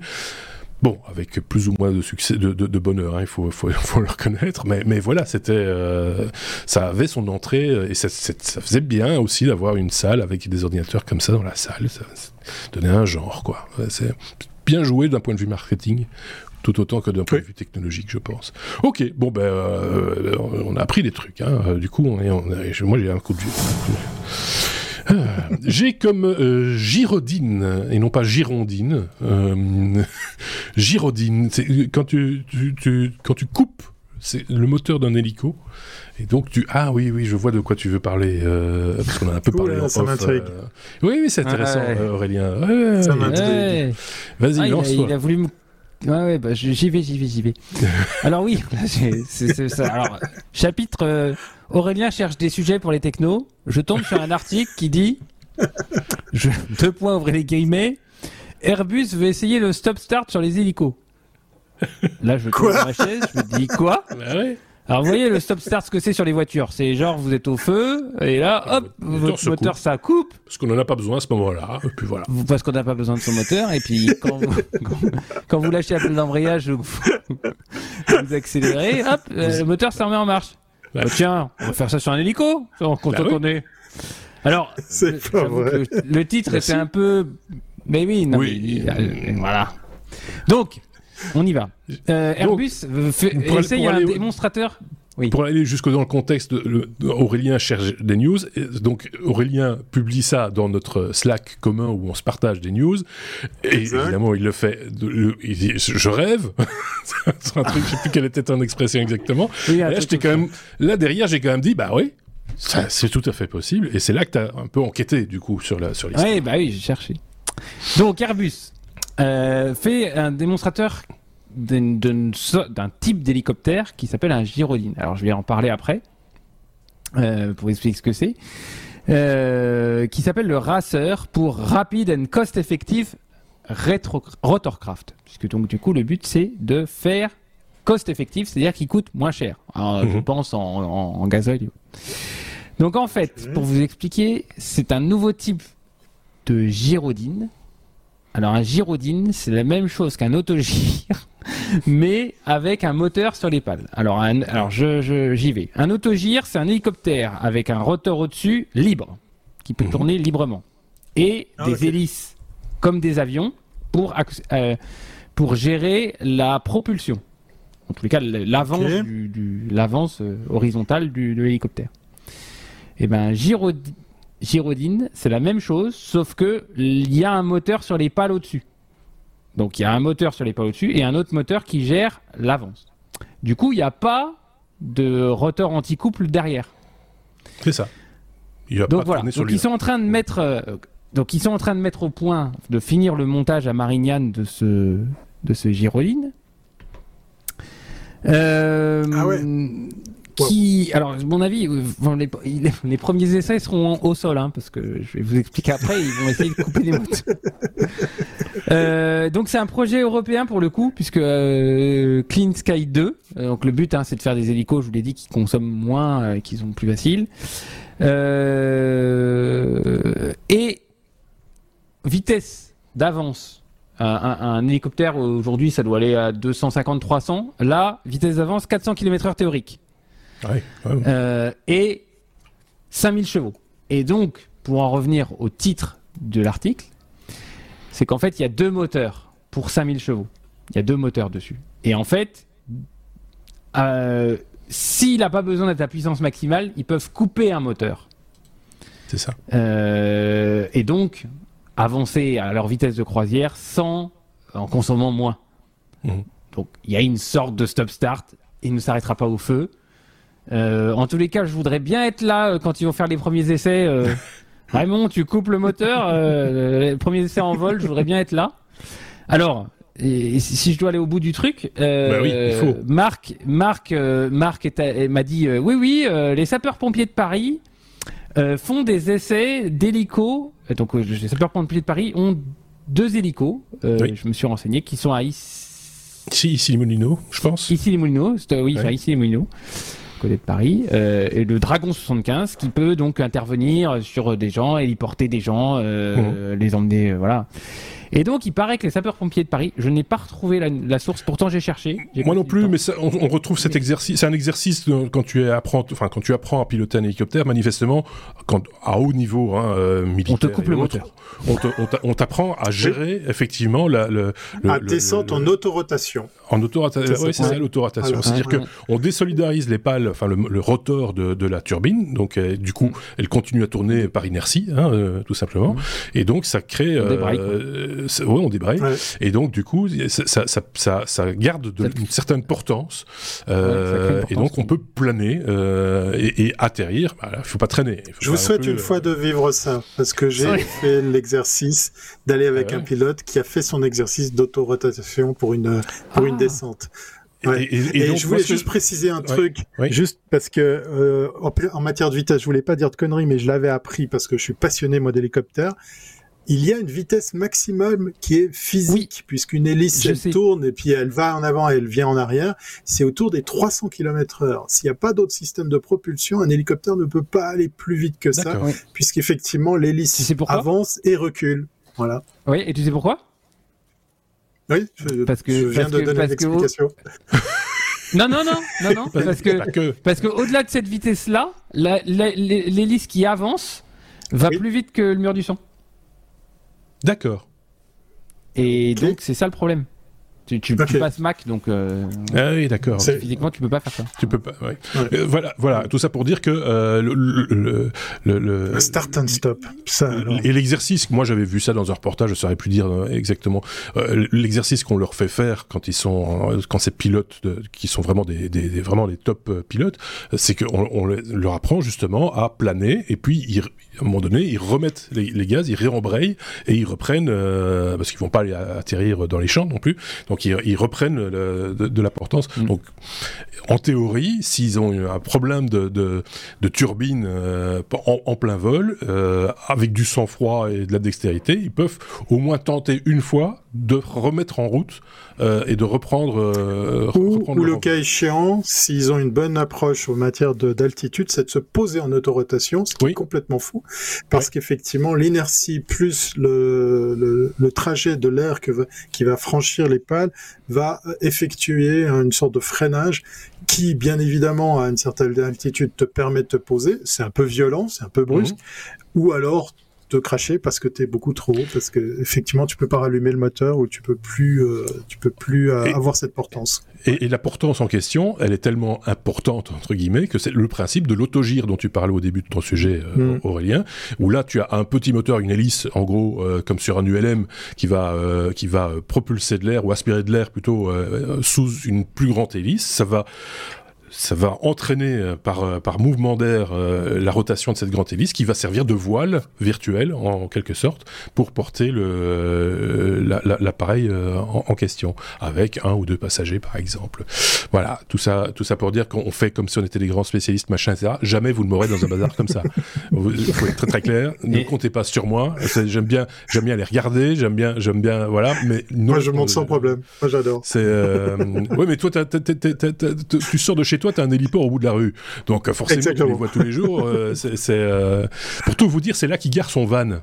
Bon, avec plus ou moins de succès, de, de, de bonheur, hein, il faut, faut, faut, le reconnaître. Mais, mais voilà, c'était, euh, ça avait son entrée et ça, ça faisait bien aussi d'avoir une salle avec des ordinateurs comme ça dans la salle. Ça, ça donnait un genre, quoi. C'est bien joué d'un point de vue marketing tout autant que d'un point de vue technologique, je pense. Ok, bon ben, euh, on a appris des trucs. Hein. Du coup, on est, on est, moi j'ai un coup de vue. Euh, j'ai comme euh, Girodine, et non pas Girondine, euh, Girodine, c'est quand tu, tu, tu, quand tu coupes c'est le moteur d'un hélico. Et donc tu ah oui oui je vois de quoi tu veux parler euh, parce qu'on a un peu parlé en ça m'intrigue. Euh... Oui oui c'est intéressant Ah ouais. euh, Aurélien. Ouais, Ça ouais, m'intrigue. Ouais. Vas-y Ah, il, a, lance-toi. il a voulu me. Ouais, ouais, bah, j'y vais, j'y vais, j'y vais. Alors oui, c'est ça. Alors, chapitre euh, Aurélien cherche des sujets pour les technos. Je tombe sur un article qui dit je, deux points, ouvrez les guillemets. Airbus veut essayer le stop-start sur les hélicos. Là, je tombe ma chaise, je me dis quoi? Ah ouais. Alors, vous voyez le stop-start, ce que c'est sur les voitures. C'est genre, vous êtes au feu, et là, hop, le moteur votre moteur, coupe. ça coupe. Parce qu'on en a pas besoin à ce moment-là. Et puis voilà. Parce qu'on n'a pas besoin de son moteur et puis quand vous, quand, quand vous lâchez la pelle d'embrayage vous, vous accélérez hop euh, le moteur se remet en marche. Bah, tiens on va faire ça sur un hélico on compte Bah qu'on est alors C'est pas j'avoue vrai. que le, le titre Bah était un peu mais oui non, Oui. mais, euh, voilà donc on y va Euh, Airbus euh, fait, pour aller- essaye pour un aller- démonstrateur oui Pour aller jusque dans le contexte, le- Aurélien cherche des news. Et donc Aurélien publie ça dans notre Slack commun où on se partage des news. Et Exact. évidemment, il le fait. de- le- il dit, je rêve. C'est un truc, je sais plus quelle était ton expression exactement. Oui, là, j'étais quand même, là derrière, j'ai quand même dit, bah oui, c'est tout à fait possible. Et c'est là que tu as un peu enquêté, du coup, sur la, sur l'histoire. Oui, bah oui, j'ai cherché. Donc Airbus fait un démonstrateur d'un type d'hélicoptère qui s'appelle un Gyrodine. Alors je vais en parler après euh, pour expliquer ce que c'est. Euh, qui s'appelle le Racer pour Rapid and Cost Effective Retro Rotorcraft. Puisque donc du coup le but c'est de faire cost effective, c'est-à-dire qu'il coûte moins cher. Alors, Je Mhm. pense en, en, en gasoil. Donc en fait, pour vous expliquer, c'est un nouveau type de gyrodine. Alors un gyrodine, c'est la même chose qu'un autogire, mais avec un moteur sur les pales. Alors, un- alors je, je- j'y vais. Un autogire, c'est un hélicoptère avec un rotor au-dessus libre, qui peut Mhm. tourner librement, et Ah, des hélices comme des avions pour euh, pour gérer la propulsion. En tous les cas, l'avance Ok. du, du- l'avance euh, horizontale du, de l'hélicoptère. Et ben Gyrodi- Gyrodine, c'est la même chose, sauf que il y a un moteur sur les pales au-dessus. Donc il y a un moteur sur les pales au-dessus et un autre moteur qui gère l'avance. Du coup, il n'y a pas de rotor anti-couple derrière. C'est ça. Il Donc pas voilà. sur Donc ils sont en train de mettre, euh, donc ils sont en train de mettre au point, de finir le montage à Marignane de ce de ce Gyroline. Euh, Ah ouais. Qui, alors, à mon avis, euh, les, premiers essais seront au sol, hein, parce que je vais vous expliquer après. Ils vont essayer de couper les moteurs. Euh, donc c'est un projet européen pour le coup, puisque euh, Clean Sky 2. euh, donc le but, hein, c'est de faire des hélicos. Je vous l'ai dit, qui consomment moins, euh, qui sont plus faciles. Et vitesse d'avance. Un, un- un hélicoptère aujourd'hui, ça doit aller à 250-300. Là, vitesse d'avance 400 km/h théorique Ouais, ouais. euh, et 5000 chevaux. Et donc, pour en revenir au titre de l'article, c'est qu'en fait, il y a deux moteurs pour 5000 chevaux. Il y a deux moteurs dessus. Et en fait, euh, s'il n'a pas besoin d'être à puissance maximale, ils peuvent couper un moteur. C'est ça. Euh, et donc, avancer à leur vitesse de croisière sans, en consommant moins. Mhm. Donc, il y a une sorte de stop-start. Il ne s'arrêtera pas au feu. En tous les cas, je voudrais bien être là quand ils vont faire les premiers essais. Raymond, tu coupes le moteur, les premiers essais en vol, je voudrais bien être là. Alors, et si je dois aller au bout du truc, euh, bah oui, il faut. Marc, Marc, euh, Marc m'a dit euh, oui, oui, euh, les sapeurs-pompiers de Paris font des essais d'hélicos. Donc les sapeurs-pompiers de Paris ont deux hélicos. Je me suis renseigné qui sont à ici, ici les Moulineaux, je pense. Ici les Moulineaux, oui, enfin, ici les Moulineaux côté de Paris, euh, et le Dragon 75 qui peut donc intervenir sur des gens, héliporter des gens, euh, mmh. les emmener, voilà. Et donc, il paraît que les sapeurs-pompiers de Paris, je n'ai pas retrouvé la, source, pourtant j'ai cherché. Moi non plus, mais on, retrouve cet exercice. C'est un exercice quand tu apprends, enfin quand tu apprends à piloter un hélicoptère, manifestement, quand à haut niveau hein, euh, militaire. On te coupe le moteur. On t'apprend à gérer effectivement la, le, à descente en autorotation. En autorotation, oui, c'est ça l'autorotation. C'est-à-dire que on désolidarise les pales, enfin le, rotor de, la turbine, donc euh, du coup, elle continue à tourner par inertie, hein, euh, tout simplement, mmh. et donc ça crée oui, on débraye. Et donc, du coup, ça, ça, ça, ça garde de, une certaine portance. Euh, et donc, on peut planer euh, et, atterrir. Il bah, ne faut pas traîner. Je vous souhaite une fois de vivre ça, parce que j'ai fait l'exercice d'aller avec un pilote qui a fait son exercice d'autorotation pour une, pour une ah. descente. Et, je voulais juste préciser un truc, juste parce que euh, en, matière de vitesse, je voulais pas dire de conneries, mais je l'avais appris parce que je suis passionné moi d'hélicoptère il y a une vitesse maximum qui est physique, puisqu'une hélice elle tourne et puis elle va en avant et elle vient en arrière. C'est autour des 300 km heure. S'il n'y a pas d'autre système de propulsion, un hélicoptère ne peut pas aller plus vite que ça, puisqu'effectivement l'hélice avance et recule. Voilà. Oui, et tu sais pourquoi? Oui, je, parce que, je viens de donner l'explication. Non, non, non, non, non, parce que, parce que au-delà de cette vitesse-là, l'hélice qui avance va plus vite que le mur du son. D'accord. Et donc, c'est ça le problème. Tu, tu, passes Mac, donc. Euh, ah oui, d'accord. Physiquement, tu peux pas faire ça. Tu peux pas. Ouais. Euh, voilà, voilà. Tout ça pour dire que euh, le, le, le, le, start and stop. Ça, et l'exercice, moi j'avais vu ça dans un reportage, je saurais plus dire exactement. Euh, l'exercice qu'on leur fait faire quand ils sont, quand ces pilotes de, qui sont vraiment des, des, des vraiment les top pilotes, c'est qu'on on leur apprend justement à planer et puis ils, à un moment donné, ils remettent les, les gaz, ils réembrayent et ils reprennent parce qu'ils vont pas aller atterrir dans les champs non plus. Donc, donc ils, reprennent de, l'importance. Mm. Donc en théorie, s'ils ont un problème de, de, turbine euh, en, plein vol, euh, avec du sang-froid et de la dextérité, ils peuvent au moins tenter une fois de remettre en route et de reprendre. Euh, ou, le, cas échéant, s'ils ont une bonne approche en matière d'altitude, c'est de se poser en autorotation, ce qui est complètement fou, parce qu'effectivement, l'inertie plus le, le, le, trajet de l'air qui va franchir les pales va effectuer une sorte de freinage qui, bien évidemment, à une certaine altitude, te permet de te poser. C'est un peu violent, c'est un peu brusque. Mmh. Ou alors, te cracher parce que tu es beaucoup trop haut, parce que effectivement tu peux pas rallumer le moteur ou tu peux plus, euh, tu peux plus euh, avoir cette portance. Et, la portance en question, elle est tellement importante entre guillemets que c'est le principe de l'autogire dont tu parlais au début de ton sujet, euh, mm. Aurélien, où là tu as un petit moteur, une hélice, en gros comme sur un ULM qui va qui va propulser de l'air ou aspirer de l'air plutôt sous une plus grande hélice, ça va ça va entraîner euh, par, euh, par mouvement d'air euh, la rotation de cette grande hélice qui va servir de voile virtuelle en, quelque sorte pour porter l'appareil en, question avec un ou deux passagers par exemple. Voilà, tout ça, tout ça pour dire qu'on fait comme si on était des grands spécialistes machin etc. Jamais vous ne m'aurez dans un bazar comme ça. Il faut être très très clair. Ne comptez pas sur moi. J'aime bien, j'aime bien les regarder. J'aime bien, j'aime bien, voilà. Mais moi je monte sans problème. Moi j'adore. C'est, oui, mais toi tu sors de chez toi toi, t'as un héliport au bout de la rue. Donc, euh, forcément, tu les vois tous les jours. Euh, c'est, euh, Pour tout vous dire, c'est là qu'il gare son van.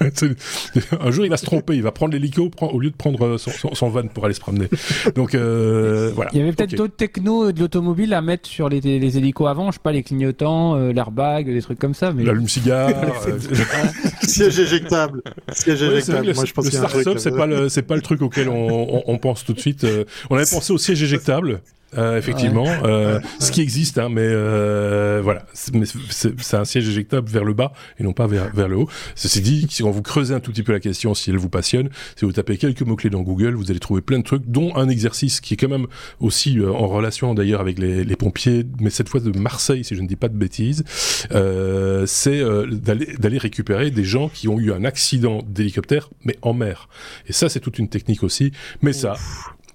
un jour, il va se tromper. Il va prendre l'hélico au lieu de prendre son, van pour aller se promener. Donc, voilà. Il y avait peut-être d'autres technos de l'automobile à mettre sur les, les hélicos avant. Je sais pas, les clignotants, l'airbag, des trucs comme ça. Mais... L'allume-cigare. Siège éjectable. Siège éjectable. Moi, je pense le start-up, c'est pas, le, pas le truc auquel on, on, pense tout de suite. on avait pensé au siège éjectable. Euh, effectivement. Euh, ce qui existe, hein, mais euh, voilà. C'est un siège éjectable vers le bas et non pas vers, vers le haut. Ceci dit, si on vous creusez un tout petit peu la question, si elle vous passionne, si vous tapez quelques mots-clés dans Google, vous allez trouver plein de trucs, dont un exercice qui est quand même aussi en relation d'ailleurs avec les, les, pompiers, mais cette fois de Marseille, si je ne dis pas de bêtises. c'est d'aller récupérer des gens qui ont eu un accident d'hélicoptère, mais en mer. Et ça, c'est toute une technique aussi. Mais ça,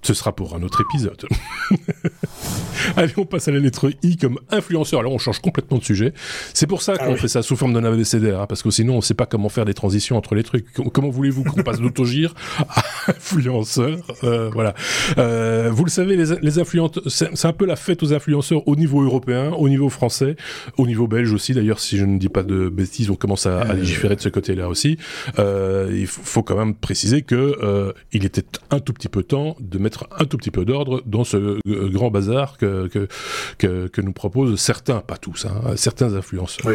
ce sera pour un autre épisode. Allez, on passe à la lettre I comme influenceur. Alors, on change complètement de sujet. C'est pour ça ah qu'on fait ça sous forme d'un ABCDR, hein, parce que sinon, on ne sait pas comment faire des transitions entre les trucs. Comment voulez-vous qu'on passe d'autogire à influenceur euh, Voilà. Euh, vous le savez, les, les influenceurs, c'est un peu la fête aux influenceurs au niveau européen, au niveau français, au niveau belge aussi. D'ailleurs, si je ne dis pas de bêtises, on commence à, à légiférer de ce côté-là aussi. Euh, il faut quand même préciser que euh, il était un tout petit peu temps de mettre un tout petit peu d'ordre dans ce euh, grand bazar que, que, nous proposent certains, pas tous, hein, certains influenceurs.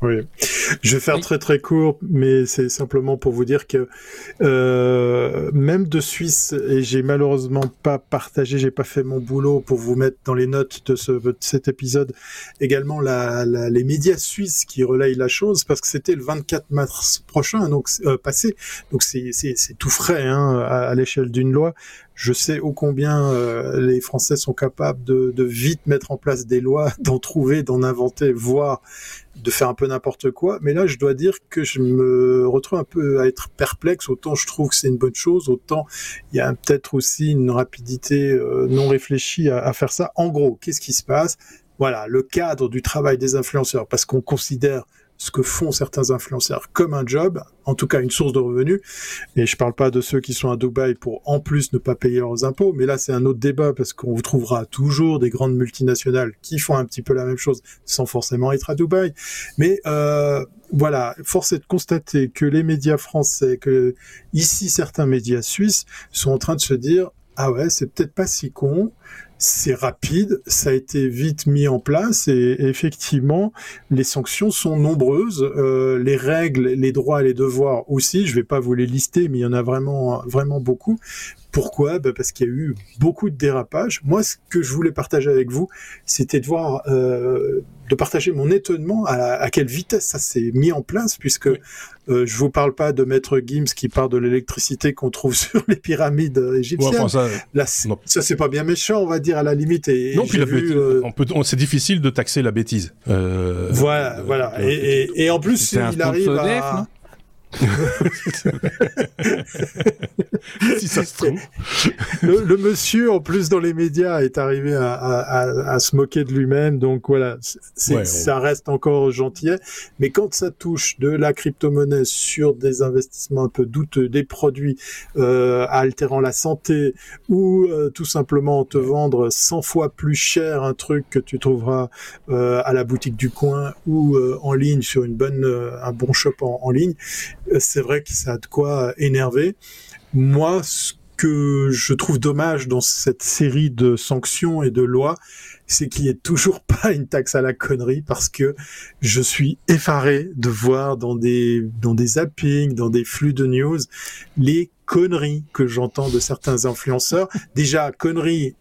Oui, je vais faire très très court, mais c'est simplement pour vous dire que euh, même de Suisse, et j'ai malheureusement pas partagé, j'ai pas fait mon boulot pour vous mettre dans les notes de, ce, de cet épisode également la, la, les médias suisses qui relayent la chose parce que c'était le 24 mars prochain, donc euh, passé, donc c'est tout frais hein, à, à l'échelle d'une loi. Je sais ô combien euh, les Français sont capables de, de, vite mettre en place des lois, d'en trouver, d'en inventer, voire de faire un peu n'importe quoi. Mais là, je dois dire que je me retrouve un peu à être perplexe. Autant je trouve que c'est une bonne chose, autant il y a peut-être aussi une rapidité euh, non réfléchie à, à faire ça. En gros, qu'est-ce qui se passe? Voilà, le cadre du travail des influenceurs, parce qu'on considère ce que font certains influenceurs comme un job, en tout cas une source de revenus. Et je parle pas de ceux qui sont à Dubaï pour en plus ne pas payer leurs impôts, mais là c'est un autre débat parce qu'on vous trouvera toujours des grandes multinationales qui font un petit peu la même chose sans forcément être à Dubaï. Mais euh, voilà, force est de constater que les médias français, que ici certains médias suisses sont en train de se dire ah ouais, c'est peut-être pas si con c'est rapide, ça a été vite mis en place et, effectivement les sanctions sont nombreuses, euh, les règles, les droits et les devoirs aussi. Je vais pas vous les lister, mais il y en a vraiment vraiment beaucoup. Pourquoi? Bah Parce qu'il y a eu beaucoup de dérapages. Moi, ce que je voulais partager avec vous, c'était de voir, euh, de partager mon étonnement à, à, quelle vitesse ça s'est mis en place, puisque euh, je vous parle pas de Maître Gims qui parle de l'électricité qu'on trouve sur les pyramides égyptiennes. ça, Là, ça c'est pas bien méchant, on va dire à la limite. Et, non, puis vu, euh, on peut, c'est difficile de taxer la bêtise. Euh, voilà, voilà. Et, et, et, en plus, il arrive à. Si ça se trouve. Le, monsieur, en plus, dans les médias, est arrivé à, à, à se moquer de lui-même. Donc voilà, ça reste encore gentil. Mais quand ça touche de la crypto-monnaie sur des investissements un peu douteux, des produits euh, altérant la santé, ou euh, tout simplement te vendre 100 fois plus cher un truc que tu trouveras euh, à la boutique du coin ou en ligne sur une bonne, un bon shop en, en ligne, c'est vrai que ça a de quoi énerver. Moi, ce que je trouve dommage dans cette série de sanctions et de lois, c'est qu'il n'y ait toujours pas une taxe à la connerie parce que je suis effaré de voir dans des, dans des zappings, dans des flux de news, les conneries que j'entends de certains influenceurs. Déjà, conneries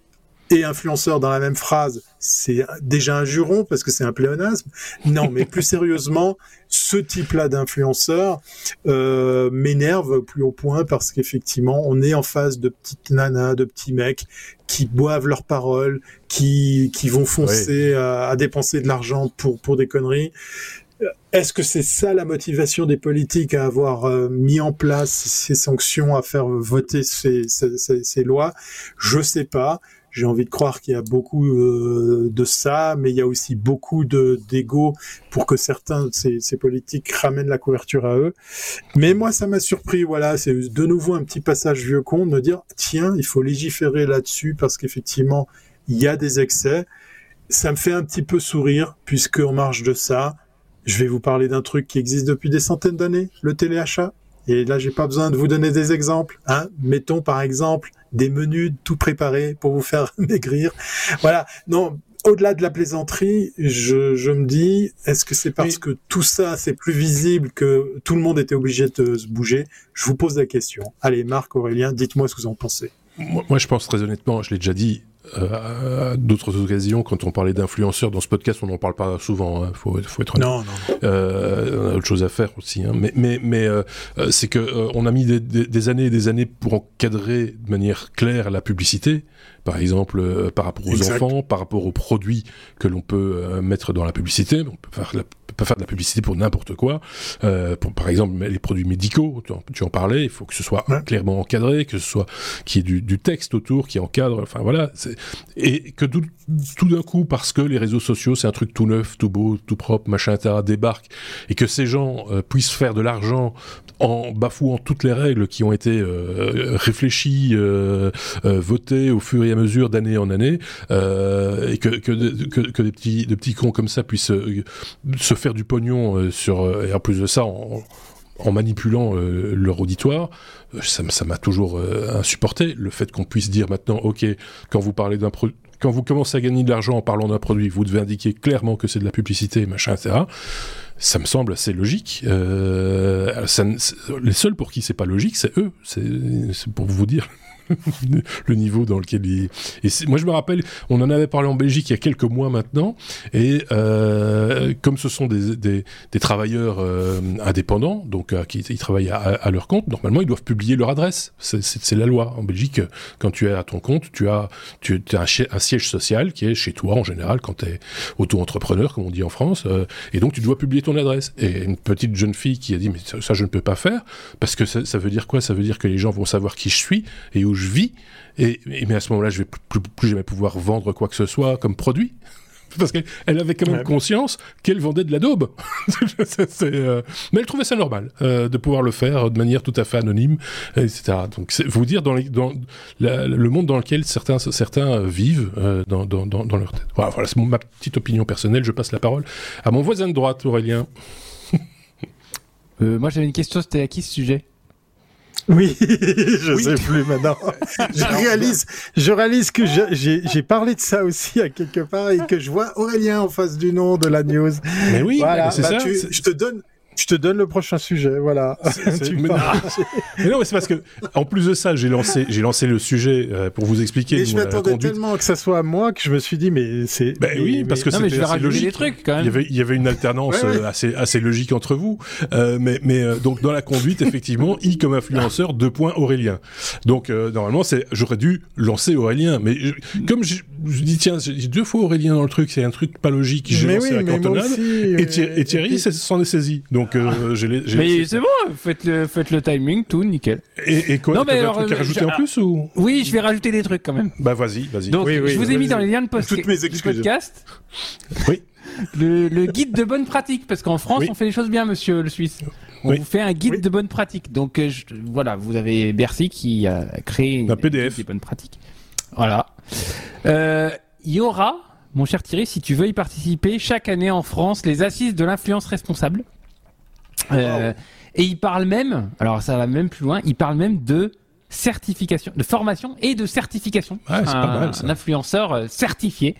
et influenceur dans la même phrase, c'est déjà un juron parce que c'est un pléonasme. Non, mais plus sérieusement, ce type-là d'influenceur euh, m'énerve plus au point parce qu'effectivement, on est en face de petites nanas, de petits mecs qui boivent leurs paroles, qui qui vont foncer à, dépenser de l'argent pour pour des conneries. Est-ce que c'est ça la motivation des politiques à avoir euh, mis en place ces sanctions, à faire voter ces, ces, ces, ces lois? Je sais pas j'ai envie de croire qu'il y a beaucoup euh, de ça, mais il y a aussi beaucoup de d'ego pour que certains de ces, politiques ramènent la couverture à eux. Mais moi, ça m'a surpris. Voilà, c'est de nouveau un petit passage vieux con de me dire tiens, il faut légiférer là-dessus parce qu'effectivement, il y a des excès. Ça me fait un petit peu sourire puisque en marge de ça, je vais vous parler d'un truc qui existe depuis des centaines d'années, le téléachat. Et là, j'ai pas besoin de vous donner des exemples. Hein. Mettons par exemple des menus tout préparés pour vous faire maigrir. Voilà. Non, au-delà de la plaisanterie, je, je me dis, est-ce que c'est parce que tout ça, c'est plus visible que tout le monde était obligé de se bouger? Je vous pose la question. Allez, Marc, Aurélien, dites-moi ce que vous en pensez. Moi, moi je pense très honnêtement, je l'ai déjà dit, euh, à d'autres occasions, quand on parlait d'influenceurs dans ce podcast, on n'en parle pas souvent. Il hein, faut, faut, être honnête. Non, non. Euh, on a autre chose à faire aussi. Hein. Mais, mais, mais euh, c'est que on a mis des, des, des, années et des années pour encadrer de manière claire la publicité. Par exemple, par rapport aux exact. enfants, par rapport aux produits que l'on peut mettre dans la publicité. On peut faire la pas faire de la publicité pour n'importe quoi. Euh, pour, par exemple, les produits médicaux, tu en, tu en parlais, il faut que ce soit ouais. clairement encadré, que ce soit qu'il y ait du, du, texte autour qui encadre. Enfin voilà, et que tout, tout d'un coup, parce que les réseaux sociaux, c'est un truc tout neuf, tout beau, tout propre, machin, etc., débarque, et que ces gens euh, puissent faire de l'argent en bafouant toutes les règles qui ont été euh, réfléchies, euh, euh, votées au fur et à mesure d'année en année, et que, que, que, que, des petits, de petits cons comme ça puissent se faire du pognon sur, et en plus de ça, en, en manipulant euh, leur auditoire, ça m'a toujours euh, insupporté. Le fait qu'on puisse dire maintenant, ok, quand vous parlez d'un quand vous commencez à gagner de l'argent en parlant d'un produit, vous devez indiquer clairement que c'est de la publicité, machin, etc. Ça me semble assez logique. Euh, ça, les seuls pour qui c'est pas logique, c'est eux. C'est pour vous dire le niveau dans lequel il... Et moi, je me rappelle, on en avait parlé en Belgique il y a quelques mois maintenant, et euh, comme ce sont des, travailleurs euh, indépendants, donc euh, qui ils travaillent à, leur compte, normalement, ils doivent publier leur adresse. C'est la loi. En Belgique, quand tu es à ton compte, tu as, tu, as un, siège social qui est chez toi, en général, quand tu es auto-entrepreneur, comme on dit en France, et donc tu dois publier ton adresse. Et une petite jeune fille qui a dit, mais ça, je ne peux pas faire, parce que ça, ça veut dire quoi? Ça veut dire que les gens vont savoir qui je suis et où je vis, et, et mais à ce moment-là, je vais plus, plus, plus, jamais pouvoir vendre quoi que ce soit comme produit. Parce qu'elle avait quand même ouais. conscience qu'elle vendait de la daube. euh... Mais elle trouvait ça normal euh, de pouvoir le faire de manière tout à fait anonyme, etc. Donc, vous dire dans, les, dans la, le monde dans lequel certains, certains vivent euh, dans, dans, dans, leur tête. Voilà, voilà c'est ma petite opinion personnelle. Je passe la parole à mon voisin de droite, Aurélien. Euh, moi, j'avais une question. C'était à qui ce sujet? Oui, je oui. sais plus maintenant. je réalise, je réalise que j'ai parlé de ça aussi à quelque part et que je vois Aurélien en face du nom de la news. Mais oui, voilà, c'est bah, ça. Tu, je te donne, je te donne le prochain sujet, voilà. mais, non, mais non, c'est parce que, en plus de ça, j'ai lancé, j'ai lancé le sujet euh, pour vous expliquer. Et je m'attendais tellement que ça soit à moi que je me suis dit, mais c'est. Ben mais, oui, parce que c'était assez logique. Des trucs, quand même. Il y avait, il y avait une alternance ouais, ouais. assez, assez logique entre vous. Euh, mais, mais euh, donc dans la conduite, effectivement, I comme influenceur, deux points Aurélien. Donc euh, normalement, c'est, j'aurais dû lancer Aurélien, mais je, comme je, je dis tiens, j'ai deux fois Aurélien dans le truc, c'est un truc pas logique. J'ai lancé oui, la cantonade aussi, et, Thierry, et Thierry s'en est saisi. Donc euh, mais c'est bon, faites le, faites le timing, tout, nickel. Et, et quoi Non, mais alors, un truc à rajouter en plus ou? Oui, je vais rajouter des trucs quand même. Bah vas-y, vas-y. Donc, oui, oui, je vous ai mis dans les liens de post Toutes mes du podcast. Oui. Le, le, guide de bonne pratique, parce qu'en France, oui. on fait les choses bien, monsieur le Suisse. On oui. vous fait un guide oui. de bonne pratique. Donc je, voilà, vous avez Bercy qui a créé un PDF de bonne pratique. Voilà. Euh, il y aura, mon cher Thierry, si tu veux y participer, chaque année en France, les assises de l'influence responsable. Euh. Et il parle même, alors ça va même plus loin, il parle même de certification, de formation et de certification. Ouais, c'est pas mal, ça. Un influenceur certifié.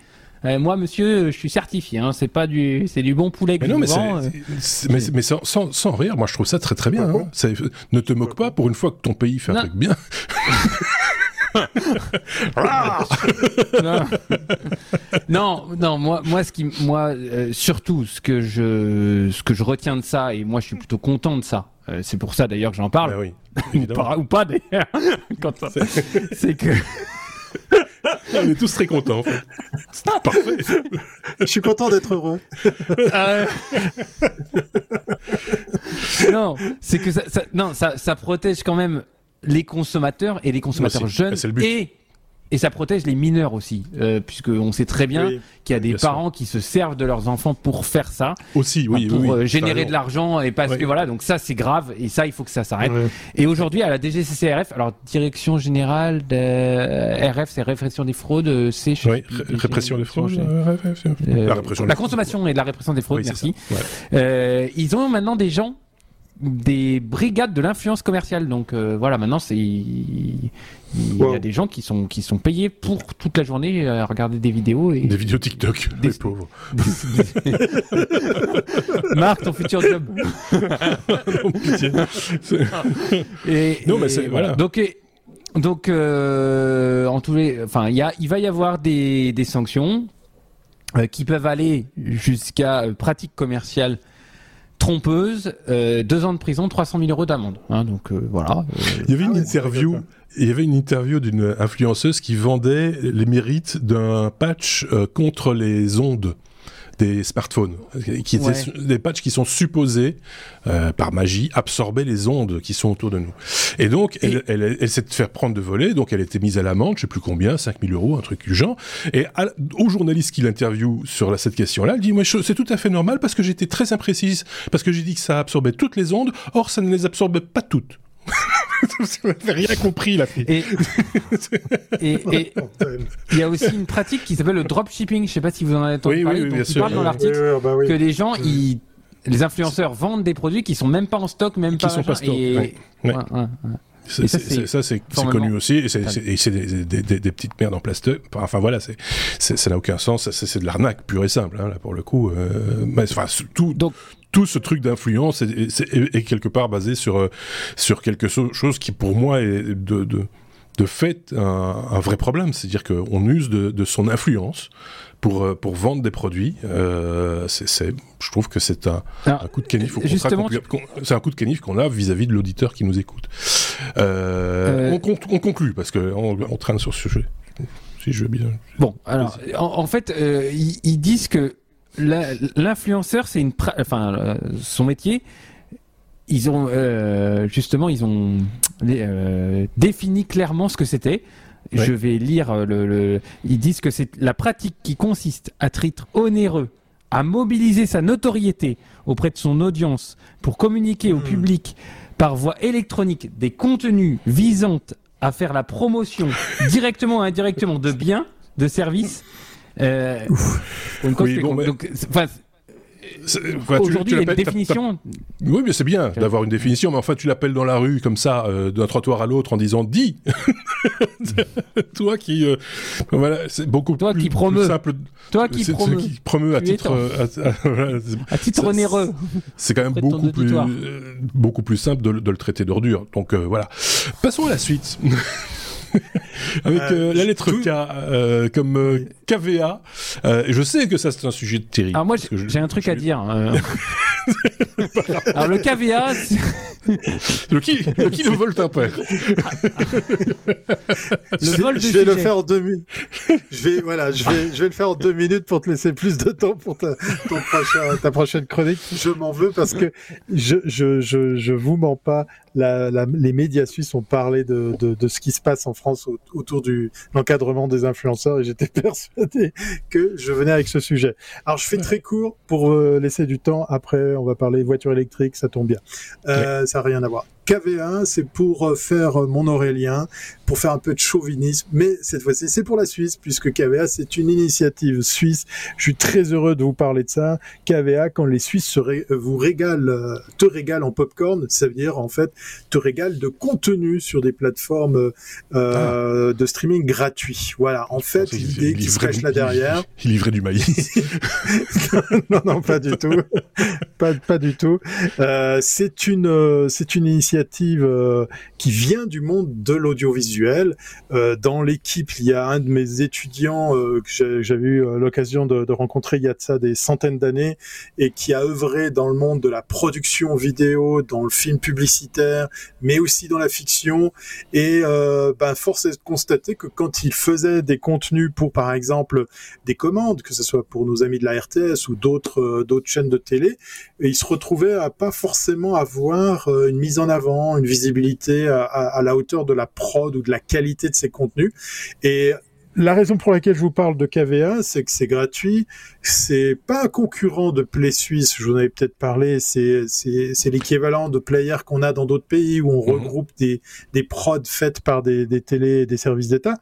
Euh, moi, monsieur, je suis certifié. Hein, c'est pas du, c'est du bon poulet que mais non, mais, vends, euh... mais, mais sans, sans, sans, rire, moi je trouve ça très très bien. Hein. Ça, ne te moque pas pour une fois que ton pays fait un non. truc bien. non. non, non, moi, moi, ce qui, moi, euh, surtout, ce que je, ce que je retiens de ça, et moi, je suis plutôt content de ça. Euh, c'est pour ça d'ailleurs que j'en parle. Ben oui, ou pas, ou pas d'ailleurs. c'est que. On est tous très contents. En fait. C'est parfait. Je suis content d'être heureux. Euh... non, c'est que ça, ça, non, ça, ça protège quand même les consommateurs et les consommateurs jeunes et et ça protège les mineurs aussi, euh, puisque on sait très bien oui, qu'il y a des parents sûr. qui se servent de leurs enfants pour faire ça, aussi, oui, pour oui, euh, générer de l'argent et parce que voilà, donc ça c'est grave et ça il faut que ça s'arrête. Et aujourd'hui à la DGCCRF, alors Direction générale de RF, c'est répression des fraudes, euh, c'est oui, répression des fraudes, la, répression la consommation et de la répression des fraudes, merci. Euh, ils ont maintenant des gens des brigades de l'influence commerciale. Donc euh, voilà, maintenant c'est il, wow. y a des gens qui sont qui sont payés pour toute la journée à regarder des vidéos et des vidéos TikTok. Des, les pauvres. Marc, ton futur job. non, pitié. et, non, mais c'est voilà. Donc et, donc, euh, en tous les, enfin, il y a, il va y avoir des, des sanctions euh, qui peuvent aller jusqu'à euh, pratique commerciale trompeuse, euh, deux ans de prison, 300 000 euros d'amende. Hein, donc euh, voilà. Il y avait une interview. Il y avait une interview d'une influenceuse qui vendait les mérites d'un patch euh, contre les ondes des smartphones, qui Ouais. des patchs qui sont supposés, euh, par magie, absorber les ondes qui sont autour de nous. Et donc, elle, elle, elle s'est fait prendre de voler, donc elle était mise à l'amende, je sais plus combien, 5000 euros, un truc du genre. Et à- au journaliste qui l'interviewe sur la- cette question-là, elle dit, moi, c'est tout à fait normal parce que j'étais très imprécise, parce que j'ai dit que ça absorbait toutes les ondes, or ça ne les absorbait pas toutes. Rien compris, la fille. Et et et Bordel. il y a aussi une pratique qui s'appelle le dropshipping. Je sais pas si vous en avez entendu Oui, parler. oui, bien il sûr. parle dans l'article Oui, oui, bah oui. que les gens, ils, les influenceurs vendent des produits qui sont même pas en stock, même Qui pas sont pas stock, et- ouais. Ouais. Et ça, c'est- connu aussi. Et c'est des, des, des, des petites merdes en plastique. Enfin, voilà, c'est ça n'a aucun sens. C'est de l'arnaque pure et simple, hein, là, pour le coup. Euh, mais, enfin, tout, Donc- tout ce truc d'influence est, est- est- est quelque part basé sur, euh, sur quelque chose qui, pour moi, est de, de, de fait un, un vrai problème. C'est-à-dire qu'on use de, de son influence pour, euh, pour vendre des produits. Euh, c'est- je trouve que c'est un, coup de canif qu'on qu'on- c'est un coup de canif qu'on a vis-à-vis de l'auditeur qui nous écoute. Euh, Euh, on, con- on conclut parce que on, traîne sur ce sujet. Si je veux bien. Bon, alors, en, en fait, ils, ils disent que l'influenceur, c'est une, pra- enfin, euh, son métier. Ils ont euh, justement, ils ont euh, défini clairement ce que c'était. Ouais. Je vais lire le, le- Ils disent que c'est la pratique qui consiste à titre onéreux à mobiliser sa notoriété auprès de son audience pour communiquer au Hmm. public par voie électronique des contenus visant à faire la promotion directement ou indirectement de biens, de services. Euh, Oui, bon, mais- Donc, aujourd'hui, il y a une définition. Oui, mais c'est bien d'avoir une définition, mais enfin, tu l'appelles dans la rue comme ça, euh, d'un trottoir à l'autre, en disant dis. Toi qui, euh, voilà, c'est beaucoup Toi plus, qui promeut. plus simple. Toi qui promeut, c'est qui promeut à titre. euh, à- à- à titre onéreux. C'est quand même beaucoup plus, euh, beaucoup plus simple de, le- de le traiter d'ordure. Donc euh, voilà. Passons à la suite. Avec Euh, euh, la lettre tout- K euh, comme euh, KVA. Euh, je sais que ça c'est un sujet terrible. Alors moi, je- j'ai un truc je- à dire. euh. Alors le KVA, c'est- Le qui, le qui le vole père. le je, vol de je vais le faire en deux minutes. Je vais, voilà, je vais, je vais le faire en deux minutes pour te laisser plus de temps pour ta, ton prochain, ta prochaine chronique. Je m'en veux parce que je, je, je, je vous mens pas. La, la- les médias suisses ont parlé de, de, de ce qui se passe en France au- autour du l'encadrement des influenceurs et j'étais persuadé que je venais avec ce sujet. Alors je fais très court pour euh, laisser du temps. Après, on va parler voiture électrique, ça tombe bien. Euh, Ça n'a rien à voir. KV1, c'est pour euh, faire mon Aurélien, pour faire un peu de chauvinisme, mais cette fois-ci, c'est pour la Suisse, puisque KVA, c'est une initiative suisse. Je suis très heureux de vous parler de ça. KVA, quand les Suisses se ré- euh, vous régalent, euh, te régalent en popcorn, ça veut dire, en fait, te régalent de contenu sur des plateformes euh, de streaming gratuits. Voilà. En fait, l'idée qui se cache là derrière, Il livrait du maïs. non, non, pas du tout. pas, pas du tout. Euh, c'est une, euh, c'est une initiative qui vient du monde de l'audiovisuel. Euh, dans l'équipe, il y a un de mes étudiants euh, que j'avais eu euh, l'occasion de, de rencontrer il y a de ça des centaines d'années et qui a œuvré dans le monde de la production vidéo, dans le film publicitaire, mais aussi dans la fiction. Et euh, ben, force est de constater que quand il faisait des contenus pour, par exemple, des commandes, que ce soit pour nos amis de la RTS ou d'autres euh, d'autres chaînes de télé, il se retrouvait à pas forcément avoir euh, une mise en avant, une visibilité à, la hauteur de la prod ou de la qualité de ses contenus. Et la raison pour laquelle je vous parle de KVA, c'est que c'est gratuit. C'est pas un concurrent de Play Suisse. Je vous en avais peut-être parlé. C'est l'équivalent de Player qu'on a dans d'autres pays où on Mhm. regroupe des des prods faites par des des télés et des services d'État.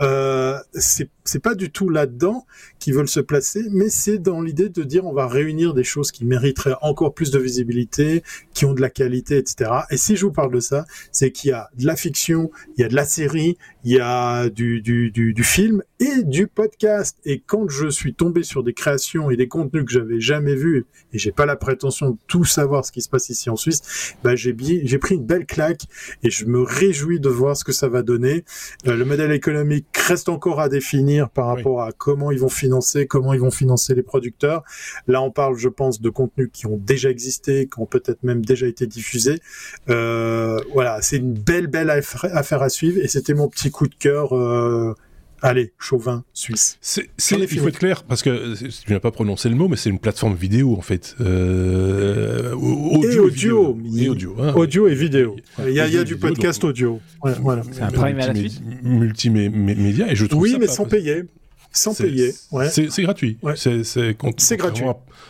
Euh, c'est c'est pas du tout là-dedans qu'ils veulent se placer, mais c'est dans l'idée de dire on va réunir des choses qui mériteraient encore plus de visibilité, qui ont de la qualité, etc. Et si je vous parle de ça, c'est qu'il y a de la fiction, il y a de la série, il y a du, du, du, du film et du podcast. Et quand je suis tombé sur des créations et des contenus que j'avais jamais vus et j'ai pas la prétention de tout savoir ce qui se passe ici en Suisse, bah j'ai j'ai pris une belle claque et je me réjouis de voir ce que ça va donner. Euh, le modèle économique reste encore à définir par rapport à comment ils vont financer, comment ils vont financer les producteurs. Là, on parle, je pense, de contenus qui ont déjà existé, qui ont peut-être même déjà été diffusés. Euh, voilà, c'est une belle, belle affaire à suivre et c'était mon petit coup de cœur. Euh, Allez, chauvin suisse. C'est, il faut être clair, parce que tu n'as pas prononcé le mot, mais c'est une plateforme vidéo en fait. Euh, audio et audio. Et, audio, hein, audio et vidéo. Il y a, il y a du podcast audio. voilà. C'est un prime à la suite Multimédia, et je trouve oui, ça mais sans payer. Sans payer. Ouais. C'est gratuit. Ouais. C'est gratuit.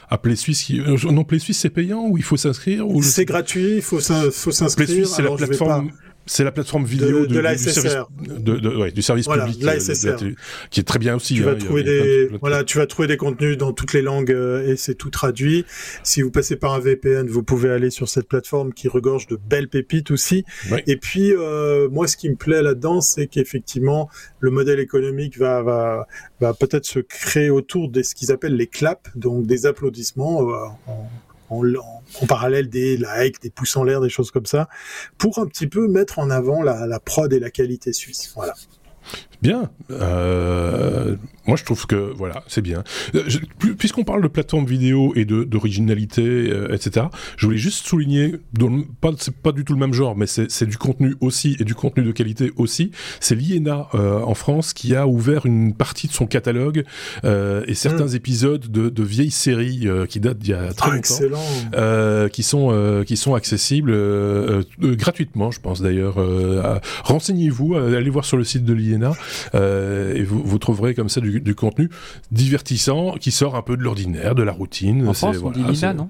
À, Play Suisse, qui... Euh, non, Play Suisse, c'est payant ou il faut s'inscrire C'est gratuit, il faut s'inscrire. Play Suisse, c'est la plateforme c'est la plateforme vidéo de, la du, service, ouais, du service voilà, public euh, qui est très bien aussi. Tu hein, vas trouver des voilà, tu vas trouver des contenus dans toutes les langues euh, et c'est tout traduit. Si vous passez par un VPN, vous pouvez aller sur cette plateforme qui regorge de belles pépites aussi. Et puis euh, moi, ce qui me plaît là-dedans, c'est qu'effectivement le modèle économique va va, va peut-être se créer autour de ce qu'ils appellent les claps, donc des applaudissements en, en, parallèle des likes, des pouces en l'air, des choses comme ça, pour un petit peu mettre en avant la, la prod et la qualité suisse. Voilà. Bien. Euh, moi, je trouve que voilà, c'est bien. Euh, puisqu'on parle de plateforme vidéo et d'originalité, euh, etc. Je voulais juste souligner, c'est pas du tout le même genre, mais c'est du contenu aussi et du contenu de qualité aussi. C'est l'IENA en France qui a ouvert une partie de son catalogue et certains mmh. épisodes de, de, vieilles séries qui datent d'il y a très ah, longtemps, qui sont qui sont accessibles gratuitement, je pense d'ailleurs. Renseignez-vous, allez voir sur le site de l'IENA. Euh, et vous, vous, trouverez comme ça du, du, contenu divertissant qui sort un peu de l'ordinaire, de la routine. En France, on dit Lina, non?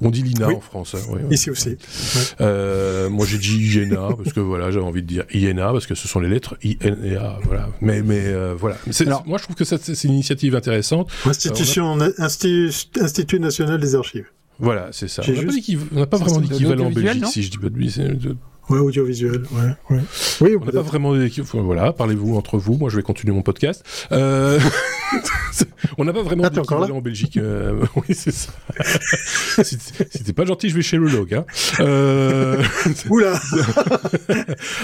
On dit Lina en France. Hein, oui, Ici aussi. Euh, moi, j'ai dit Iena parce que voilà, j'avais envie de dire Iena parce que ce sont les lettres I N E A. Voilà. Mais mais euh, voilà. Alors, moi, je trouve que c'est une initiative intéressante. Institution euh, Institut national des archives. Voilà, c'est ça. On n'a pas, pas vraiment d'équivalent en Belgique, si je dis pas de Ouais, audiovisuel, ouais. ouais. Oui, on n'a pas vraiment d'équipe. Voilà, parlez-vous entre vous. Moi, je vais continuer mon podcast. Euh... on n'a pas vraiment d'équipe en Belgique. Euh... Oui, c'est ça. si t'es pas gentil, je vais chez le log. Hein. Euh... Oula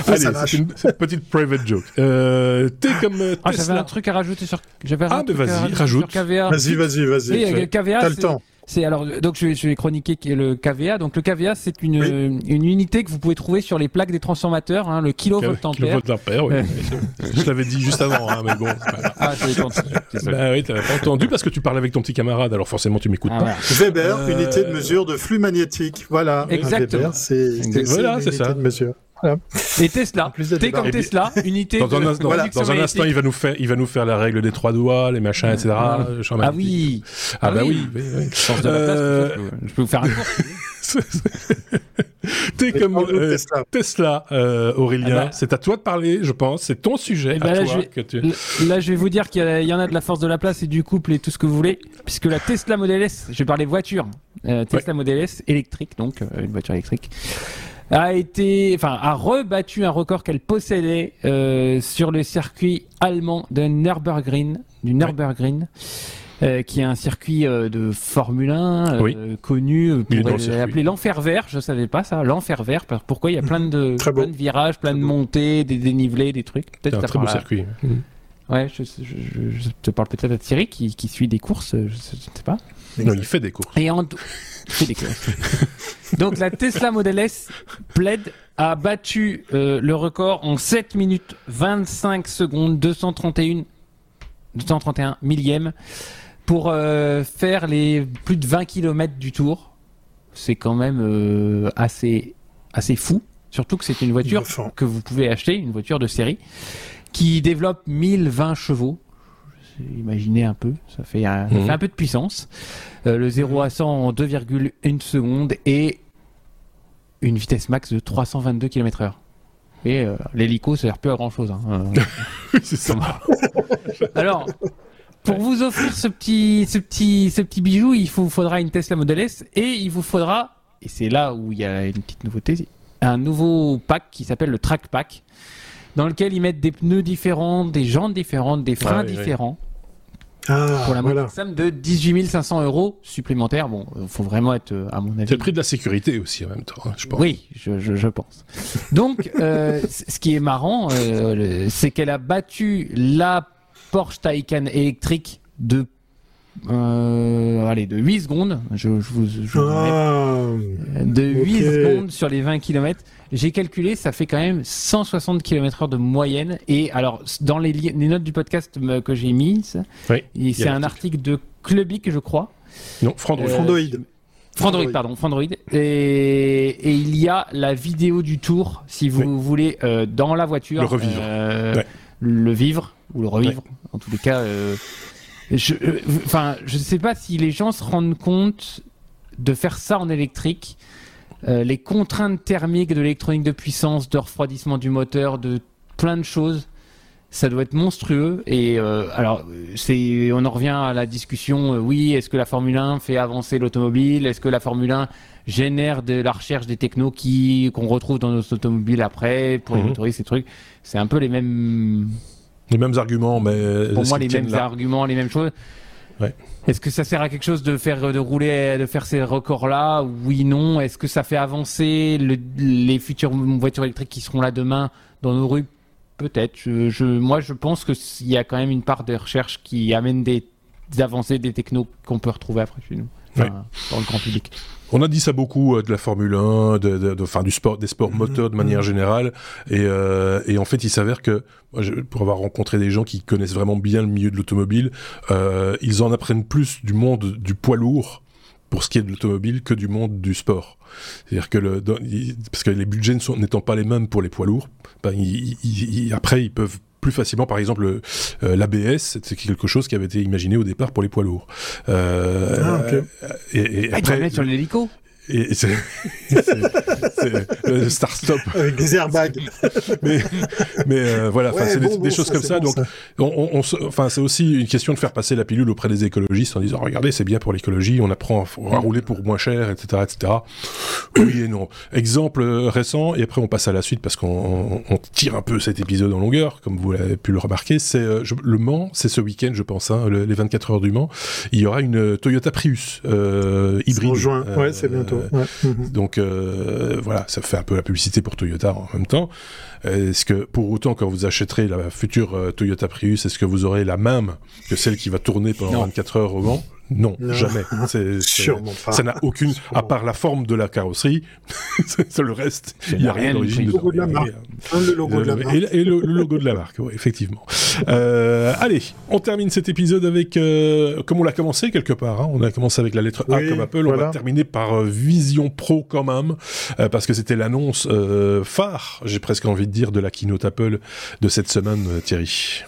Allez, c'est une, une, petite private joke. Euh, T'es comme ah, J'avais un truc à rajouter sur. J'avais ah, mais vas-y, rajoute. Vas-y, vas-y, vas-y. Oui, KVA. T'as le temps. C'est alors donc je vais, je vais chroniquer le KVA. Donc le KVA c'est une, une unité que vous pouvez trouver sur les plaques des transformateurs, hein, le kilovoltampère. Kilovoltampère, oui. je l'avais dit juste avant, hein, mais bon. Ah, bah oui, t'avais pas entendu parce que tu parlais avec ton petit camarade, alors forcément tu m'écoutes ah, pas. Weber, euh... unité de mesure de flux magnétique. Voilà. Exactement. C'est voilà, c'est ça. De mesure. Et Tesla, t'es comme Tesla, unité dans, un, dans, un instant, il va nous faire, il va nous faire la règle des trois doigts, les machins, etc. Ah, ah oui, ah, ah bah oui, oui, oui. de la place, je peux vous faire un cours. T'es comme euh, Tesla, Tesla euh, Aurélien. Ah bah. C'est à toi de parler, je pense. C'est ton sujet. Bah là, toi, je vais, que tu... là, je vais vous dire qu'il y, y, en a de la force de la place et du couple et tout ce que vous voulez, puisque la Tesla Model S, je vais parler voiture, euh, Tesla ouais. Model S électrique, donc euh, une voiture électrique a été, enfin, a rebattu un record qu'elle possédait euh, sur le circuit allemand de Nürburgring, du Nürburgring. Euh, qui est un circuit euh, de Formule 1 euh, oui. connu pour l'appeler l'enfer vert. Je savais pas ça, l'enfer vert. Pourquoi il y a plein de, plein de virages, plein de montées, des dénivelés, des trucs. Peut-être un très beau circuit. Mmh. Ouais, je, je, te parle peut-être à Thierry qui, qui suit des courses, je, sais pas. Non, il fait des courses. Et en, Donc la Tesla Model S Plaid a battu euh, le record en 7 minutes 25 secondes 231 231 millièmes pour euh, faire les plus de 20 km du tour. C'est quand même euh, assez assez fou, surtout que c'est une voiture que vous pouvez acheter, une voiture de série qui développe 1020 chevaux imaginez un peu, ça fait un, ça fait mhm. un peu de puissance. Euh, le 0 à 100 en 2,1 secondes et une vitesse max de 322 km/h. Et euh, l'hélico, ça sert peu à grand chose. Hein. Euh, c'est ça. Alors, pour vous offrir ce petit, ce petit, ce petit bijou, il vous faudra une Tesla Model S et il vous faudra, et c'est là où il y a une petite nouveauté, un nouveau pack qui s'appelle le Track Pack, dans lequel ils mettent des pneus différents, des jantes différentes, des freins ah, différents. Oui Ah, pour la voilà. somme de 18 500 euros supplémentaires. Bon, il faut vraiment être, à mon avis. C'est le prix de la sécurité aussi en même temps, hein, je pense. Oui, je, je, je pense. Donc, euh, ce qui est marrant, euh, c'est qu'elle a battu la Porsche Taycan électrique de euh, allez, de 8 secondes. Je, je vous, je ah, de 8 secondes sur les 20 km. J'ai calculé, ça fait quand même 160 km/h de moyenne. Et alors, dans les, les notes du podcast que j'ai mises, oui, c'est un article de Clubic, je crois. Non, Frandroid. Euh, Frandroid. Frandroid, pardon, Frandroid. Et, et, il y a la vidéo du tour, si vous voulez, euh, dans la voiture. Le revivre. Euh, le vivre, ou le revivre. En tous les cas, euh, je, euh, enfin, je ne sais pas si les gens se rendent compte de faire ça en électrique. Euh, les contraintes thermiques de l'électronique de puissance, de refroidissement du moteur, de plein de choses, ça doit être monstrueux. Et euh, alors, c'est, on en revient à la discussion. oui, est-ce que la Formule 1 fait avancer l'automobile? Est-ce que la Formule 1 génère de la recherche des technos qui qu'on retrouve dans nos automobiles après pour les mhm. motoristes, ces trucs? C'est un peu les mêmes les mêmes arguments, mais pour moi les mêmes arguments, les mêmes choses. Ouais. Est-ce que ça sert à quelque chose de faire de rouler, de faire ces records-là? Oui, non. Est-ce que ça fait avancer le, les futures voitures électriques qui seront là demain dans nos rues? Peut-être. Je, je, moi, je pense qu'il y a quand même une part de recherche qui amène des, des avancées, des technos qu'on peut retrouver après chez nous, enfin, dans le grand public. On a dit ça beaucoup euh, de la Formule 1, de, de, de, enfin du sport, des sports mhm. moteurs de manière mhm. générale, et, euh, et en fait, il s'avère que moi, je, pour avoir rencontré des gens qui connaissent vraiment bien le milieu de l'automobile, euh, ils en apprennent plus du monde du poids lourd pour ce qui est de l'automobile que du monde du sport. C'est-à-dire que le, parce que les budgets n'étant pas les mêmes pour les poids lourds, ben, après ils peuvent plus facilement, par exemple, euh, l'ABS, c'est quelque chose qui avait été imaginé au départ pour les poids lourds. Euh, ah, ok. Et, et ah, après, mettre sur l'hélico et c'est le Star Stop avec des airbags. mais mais euh, voilà, c'est des, choses comme ça. donc, on, enfin, c'est aussi une question de faire passer la pilule auprès des écologistes en disant regardez, c'est bien pour l'écologie, on apprend à, rouler pour moins cher, etc., etc. Oui et non. Exemple récent et après on passe à la suite parce qu'on tire un peu cet épisode en longueur, comme vous l'avez pu le remarquer. C'est euh, le Mans, c'est ce week-end, je pense, hein, les 24 heures du Mans. Il y aura une Toyota Prius euh, hybride. En juin, ouais, c'est bientôt. Mhm. Donc euh, voilà, ça fait un peu la publicité pour Toyota en même temps. Est-ce que pour autant, quand vous achèterez la future euh, Toyota Prius, est-ce que vous aurez la même que celle qui va tourner pendant 24 heures au Mans? Non, jamais. C'est, Sûrement pas. Ça n'a aucune, à part la forme de la carrosserie, c'est le reste, il n'y a rien d'origine Le logo de la marque. le logo de la marque. Et, le, logo de la marque, oui, effectivement. Euh, allez, on termine cet épisode avec, euh, comme on l'a commencé quelque part, hein, on a commencé avec la lettre A comme Apple, on va terminer par euh, Vision Pro quand même, euh, parce que c'était l'annonce euh, phare, j'ai presque envie de dire, de la keynote Apple de cette semaine, Thierry.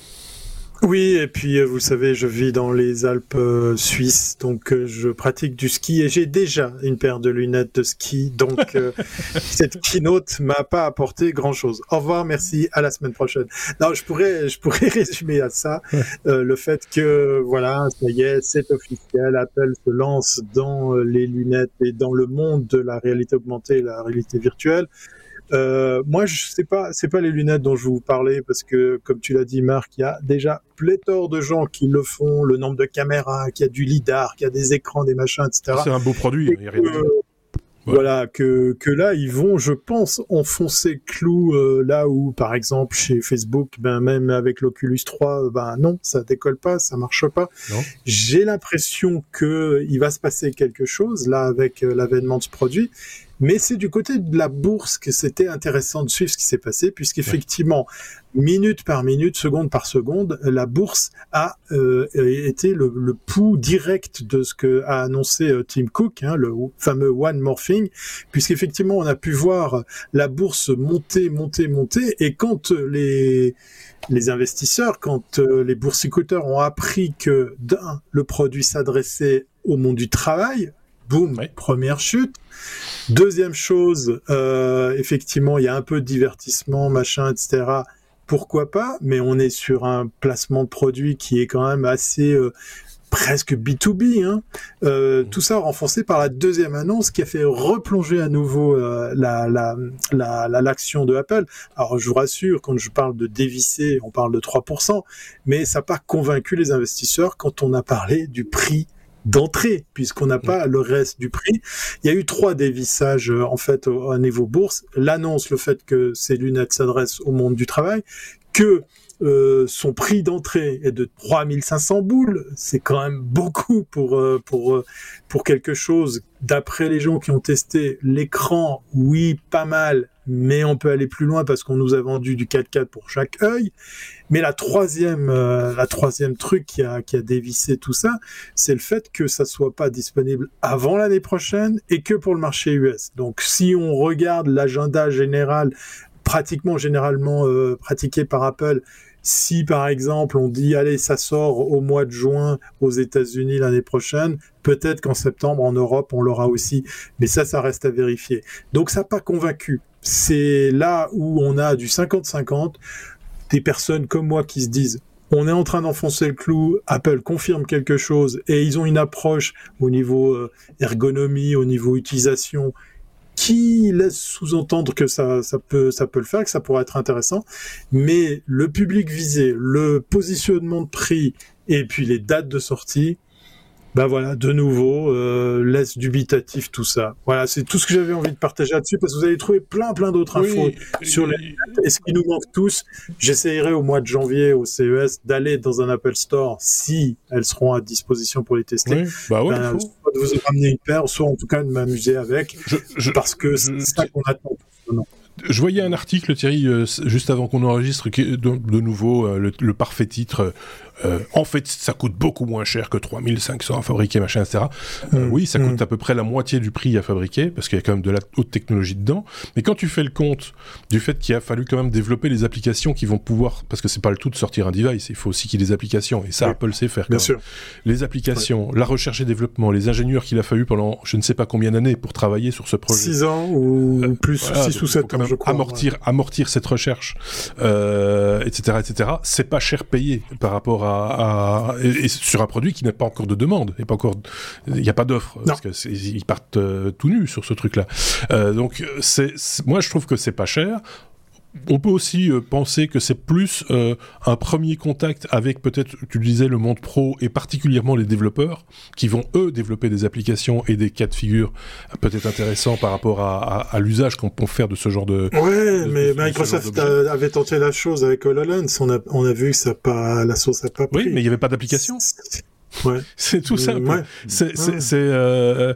Oui, et puis euh, vous savez, je vis dans les Alpes euh, suisses, donc euh, je pratique du ski et j'ai déjà une paire de lunettes de ski, donc cette keynote m'a pas apporté grand-chose. Au revoir, merci, à la semaine prochaine. Non, je pourrais, je pourrais résumer à ça le fait que voilà, ça y est, c'est officiel, Apple se lance dans les lunettes et dans le monde de la réalité augmentée, la réalité virtuelle. Euh, moi, je sais pas, c'est pas les lunettes dont je vous parlais parce que, comme tu l'as dit, Marc, il y a déjà pléthore de gens qui le font, le nombre de caméras, qui a du lidar, qui a des écrans, des machins, etc. C'est un beau produit. Il y a rien Voilà que que là ils vont, je pense, enfoncer clou euh, là où, par exemple, chez Facebook, ben même avec l'Oculus 3, ben non, ça décolle pas, ça marche pas. J'ai l'impression que il va se passer quelque chose là avec euh, l'avènement de ce produit mais c'est du côté de la bourse que c'était intéressant de suivre ce qui s'est passé, puisqu'effectivement, minute par minute, seconde par seconde, la bourse a euh, été le, pouls direct de ce que a annoncé euh, Tim Cook, hein, le fameux One More Thing, puisqu'effectivement, on a pu voir la bourse monter, monter, monter, et quand les les investisseurs, quand euh, les boursicouteurs ont appris que le produit s'adressait au monde du travail, boum, première chute. Deuxième chose, euh, effectivement, il y a un peu de divertissement, machin, etc. Pourquoi pas? Mais on est sur un placement de produit qui est quand même assez euh, presque B2B. Hein. Euh, tout ça renforcé par la deuxième annonce qui a fait replonger à nouveau euh, la, la, la, l'action de Apple. Alors je vous rassure, quand je parle de dévisser, on parle de 3%, mais ça n'a pas convaincu les investisseurs quand on a parlé du prix d'entrée, puisqu'on n'a pas le reste du prix. Il y a eu trois dévissages euh, en fait au, niveau bourse. L'annonce, le fait que ces lunettes s'adressent au monde du travail, que euh, son prix d'entrée est de 3500 boules, c'est quand même beaucoup pour euh, pour euh, pour quelque chose. D'après les gens qui ont testé l'écran, oui, pas mal, mais on peut aller plus loin parce qu'on nous a vendu du 4K pour chaque œil. Mais la troisième la troisième truc qui a dévissé tout ça, c'est le fait que ça soit pas disponible avant l'année prochaine et que pour le marché US. Donc si on regarde l'agenda général pratiquement généralement pratiqué par Apple si par exemple on dit allez ça sort au mois de juin aux États-Unis l'année prochaine, peut-être qu'en septembre en Europe on l'aura aussi, mais ça ça reste à vérifier. Donc ça n'a pas convaincu. C'est là où on a du 50-50 des personnes comme moi qui se disent on est en train d'enfoncer le clou, Apple confirme quelque chose et ils ont une approche au niveau euh, ergonomie, au niveau utilisation qui laisse sous-entendre que ça, peut, ça peut le faire, que ça pourrait être intéressant. Mais le public visé, le positionnement de prix et puis les dates de sortie, bah voilà, de nouveau, euh, laisse dubitatif tout ça. Voilà, c'est tout ce que j'avais envie de partager là-dessus parce que vous allez trouver plein plein d'autres infos sur les et ce qui nous manque tous. J'essayerai au mois de janvier au CES d'aller dans un Apple Store si elles seront à disposition pour les tester. Bah ouais, ben, soit de vous ramener une paire, soit en tout cas de m'amuser avec, parce que c'est ça qu'on attend. Je voyais un article, Thierry, euh, juste avant qu'on enregistre, de, de nouveau euh, le, le, parfait titre euh, en fait, ça coûte beaucoup moins cher que 3500 à fabriquer, machin, etc. Euh, mm. oui, ça coûte mm. à peu près la moitié du prix à fabriquer, parce qu'il y a quand même de la haute technologie dedans. Mais quand tu fais le compte du fait qu'il a fallu quand même développer les applications qui vont pouvoir, parce que c'est pas le tout de sortir un device, il faut aussi qu'il y ait des applications, et ça, Apple sait faire. Bien sûr. Les applications, la recherche et développement, les ingénieurs qu'il a fallu pendant je ne sais pas combien d'années pour travailler sur ce projet. 6 ans ou euh, plus, 6 ou 7 ans, je crois. Amortir, amortir cette recherche, etc., etc. C'est pas cher payé par rapport à et, sur un produit qui n'a pas encore de demande, et pas encore, il n'y a pas d'offre parce qu'ils partent euh, tout nus sur ce truc-là. Euh, donc c'est, moi je trouve que c'est pas cher on peut aussi euh, penser que c'est plus euh, un premier contact avec peut-être, tu disais, le monde pro et particulièrement les développeurs qui vont eux développer des applications et des cas de figure peut-être intéressants par rapport à, l'usage qu'on peut faire de ce genre de. Ouais, mais Microsoft avait tenté la chose avec HoloLens. On a, on a vu que ça pas, la sauce n'a pas pris. Oui, mais il n'y avait pas d'application. Ouais. C'est tout simple. C'est, euh,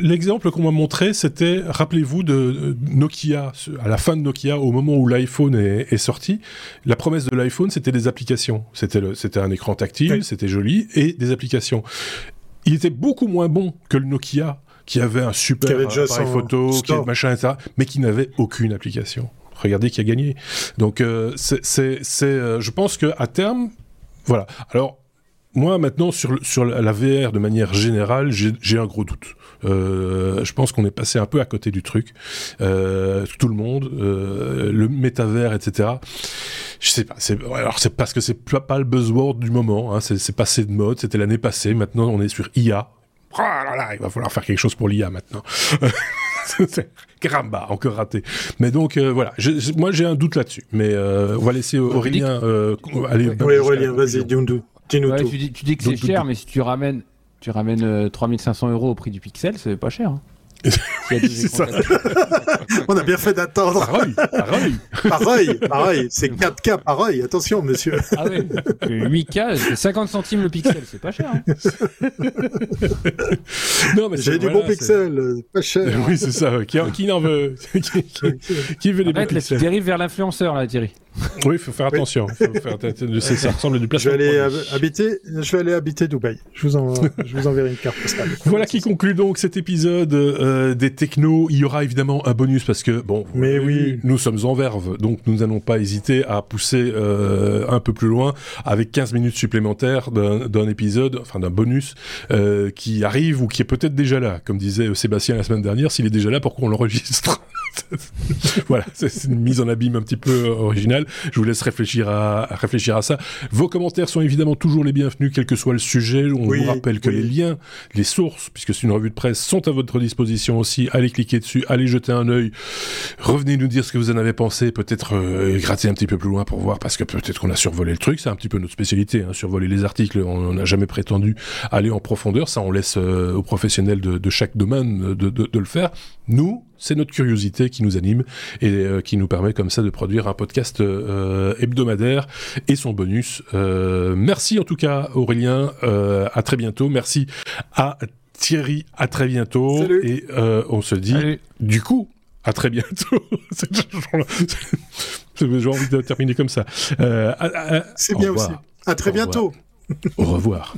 l'exemple qu'on m'a montré, c'était, rappelez-vous de Nokia, à la fin de Nokia, au moment où l'iPhone est, sorti, la promesse de l'iPhone, c'était des applications. C'était c'était un écran tactile, c'était joli, et des applications. Il était beaucoup moins bon que le Nokia, qui avait un super appareil photo, qui machin, etc., mais qui n'avait aucune application. Regardez qui a gagné. Donc, euh, c'est, euh, je pense que à terme, voilà. Alors, moi, maintenant, sur, sur la VR de manière générale, j'ai un gros doute. Euh, je pense qu'on est passé un peu à côté du truc. Euh, tout le monde, euh, le métavers, etc. Je sais pas. Alors c'est parce que c'est pas le buzzword du moment. Hein, c'est passé de mode. C'était l'année passée. Maintenant, on est sur IA. Oh là là, il va falloir faire quelque chose pour l'IA maintenant. Caramba, encore raté. Mais donc voilà, moi j'ai un doute là-dessus. Mais on va laisser Aurélien aller. Oui, Aurélien, vas-y, dis-nous tu, dis, tu, dis, que c'est cher, mais si tu ramènes, tu ramènes 3500 euh, euros au prix du pixel, c'est pas cher. Hein. ça. On a bien fait d'attendre. Pareil, pareil. pareil, pareil. C'est 4K pareil. Attention, monsieur. Ah oui. 8K, 50 centimes le pixel, c'est pas cher. Hein. non, mais J'ai du bon pixel, pas cher. Oui, c'est ça. Qui, qui en veut qui, veut les bons pixels Tu dérives vers l'influenceur, là, Thierry. Oui, il faut faire attention. Faut faire, ça ressemble du placement. Je vais aller habiter, je vais aller habiter Dubaï. Je vous, en, je vous enverrai une carte postale. Voilà qui conclut donc cet épisode euh, des technos. Il y aura évidemment un bonus parce que, bon, Mais oui. nous sommes en verve, donc nous n'allons pas hésiter à pousser euh, un peu plus loin avec 15 minutes supplémentaires d'un épisode, enfin d'un bonus euh, qui arrive ou qui est peut-être déjà là. Comme disait Sébastien la semaine dernière, s'il est déjà là, pourquoi on l'enregistre? Voilà, c'est une mise en abîme un petit peu originale. Je vous laisse réfléchir à, réfléchir à ça. Vos commentaires sont évidemment toujours les bienvenus, quel que soit le sujet. On vous rappelle que les liens, les sources, puisque c'est une revue de presse, sont à votre disposition aussi. Allez cliquer dessus, allez jeter un œil. Revenez nous dire ce que vous en avez pensé. Peut-être euh, gratter un petit peu plus loin pour voir, parce que peut-être qu'on a survolé le truc. C'est un petit peu notre spécialité, hein, survoler les articles. On n'a jamais prétendu aller en profondeur. Ça, on laisse euh, aux professionnels de, de chaque domaine de, de, de le faire. Nous, c'est notre curiosité qui nous anime et euh, qui nous permet comme ça de produire un podcast euh, hebdomadaire et son bonus. Euh, merci en tout cas Aurélien, à très bientôt. Merci à Thierry, à très bientôt. Et on se dit du coup à très bientôt. J'ai envie de terminer comme ça. c'est bien aussi. À très bientôt. Au revoir.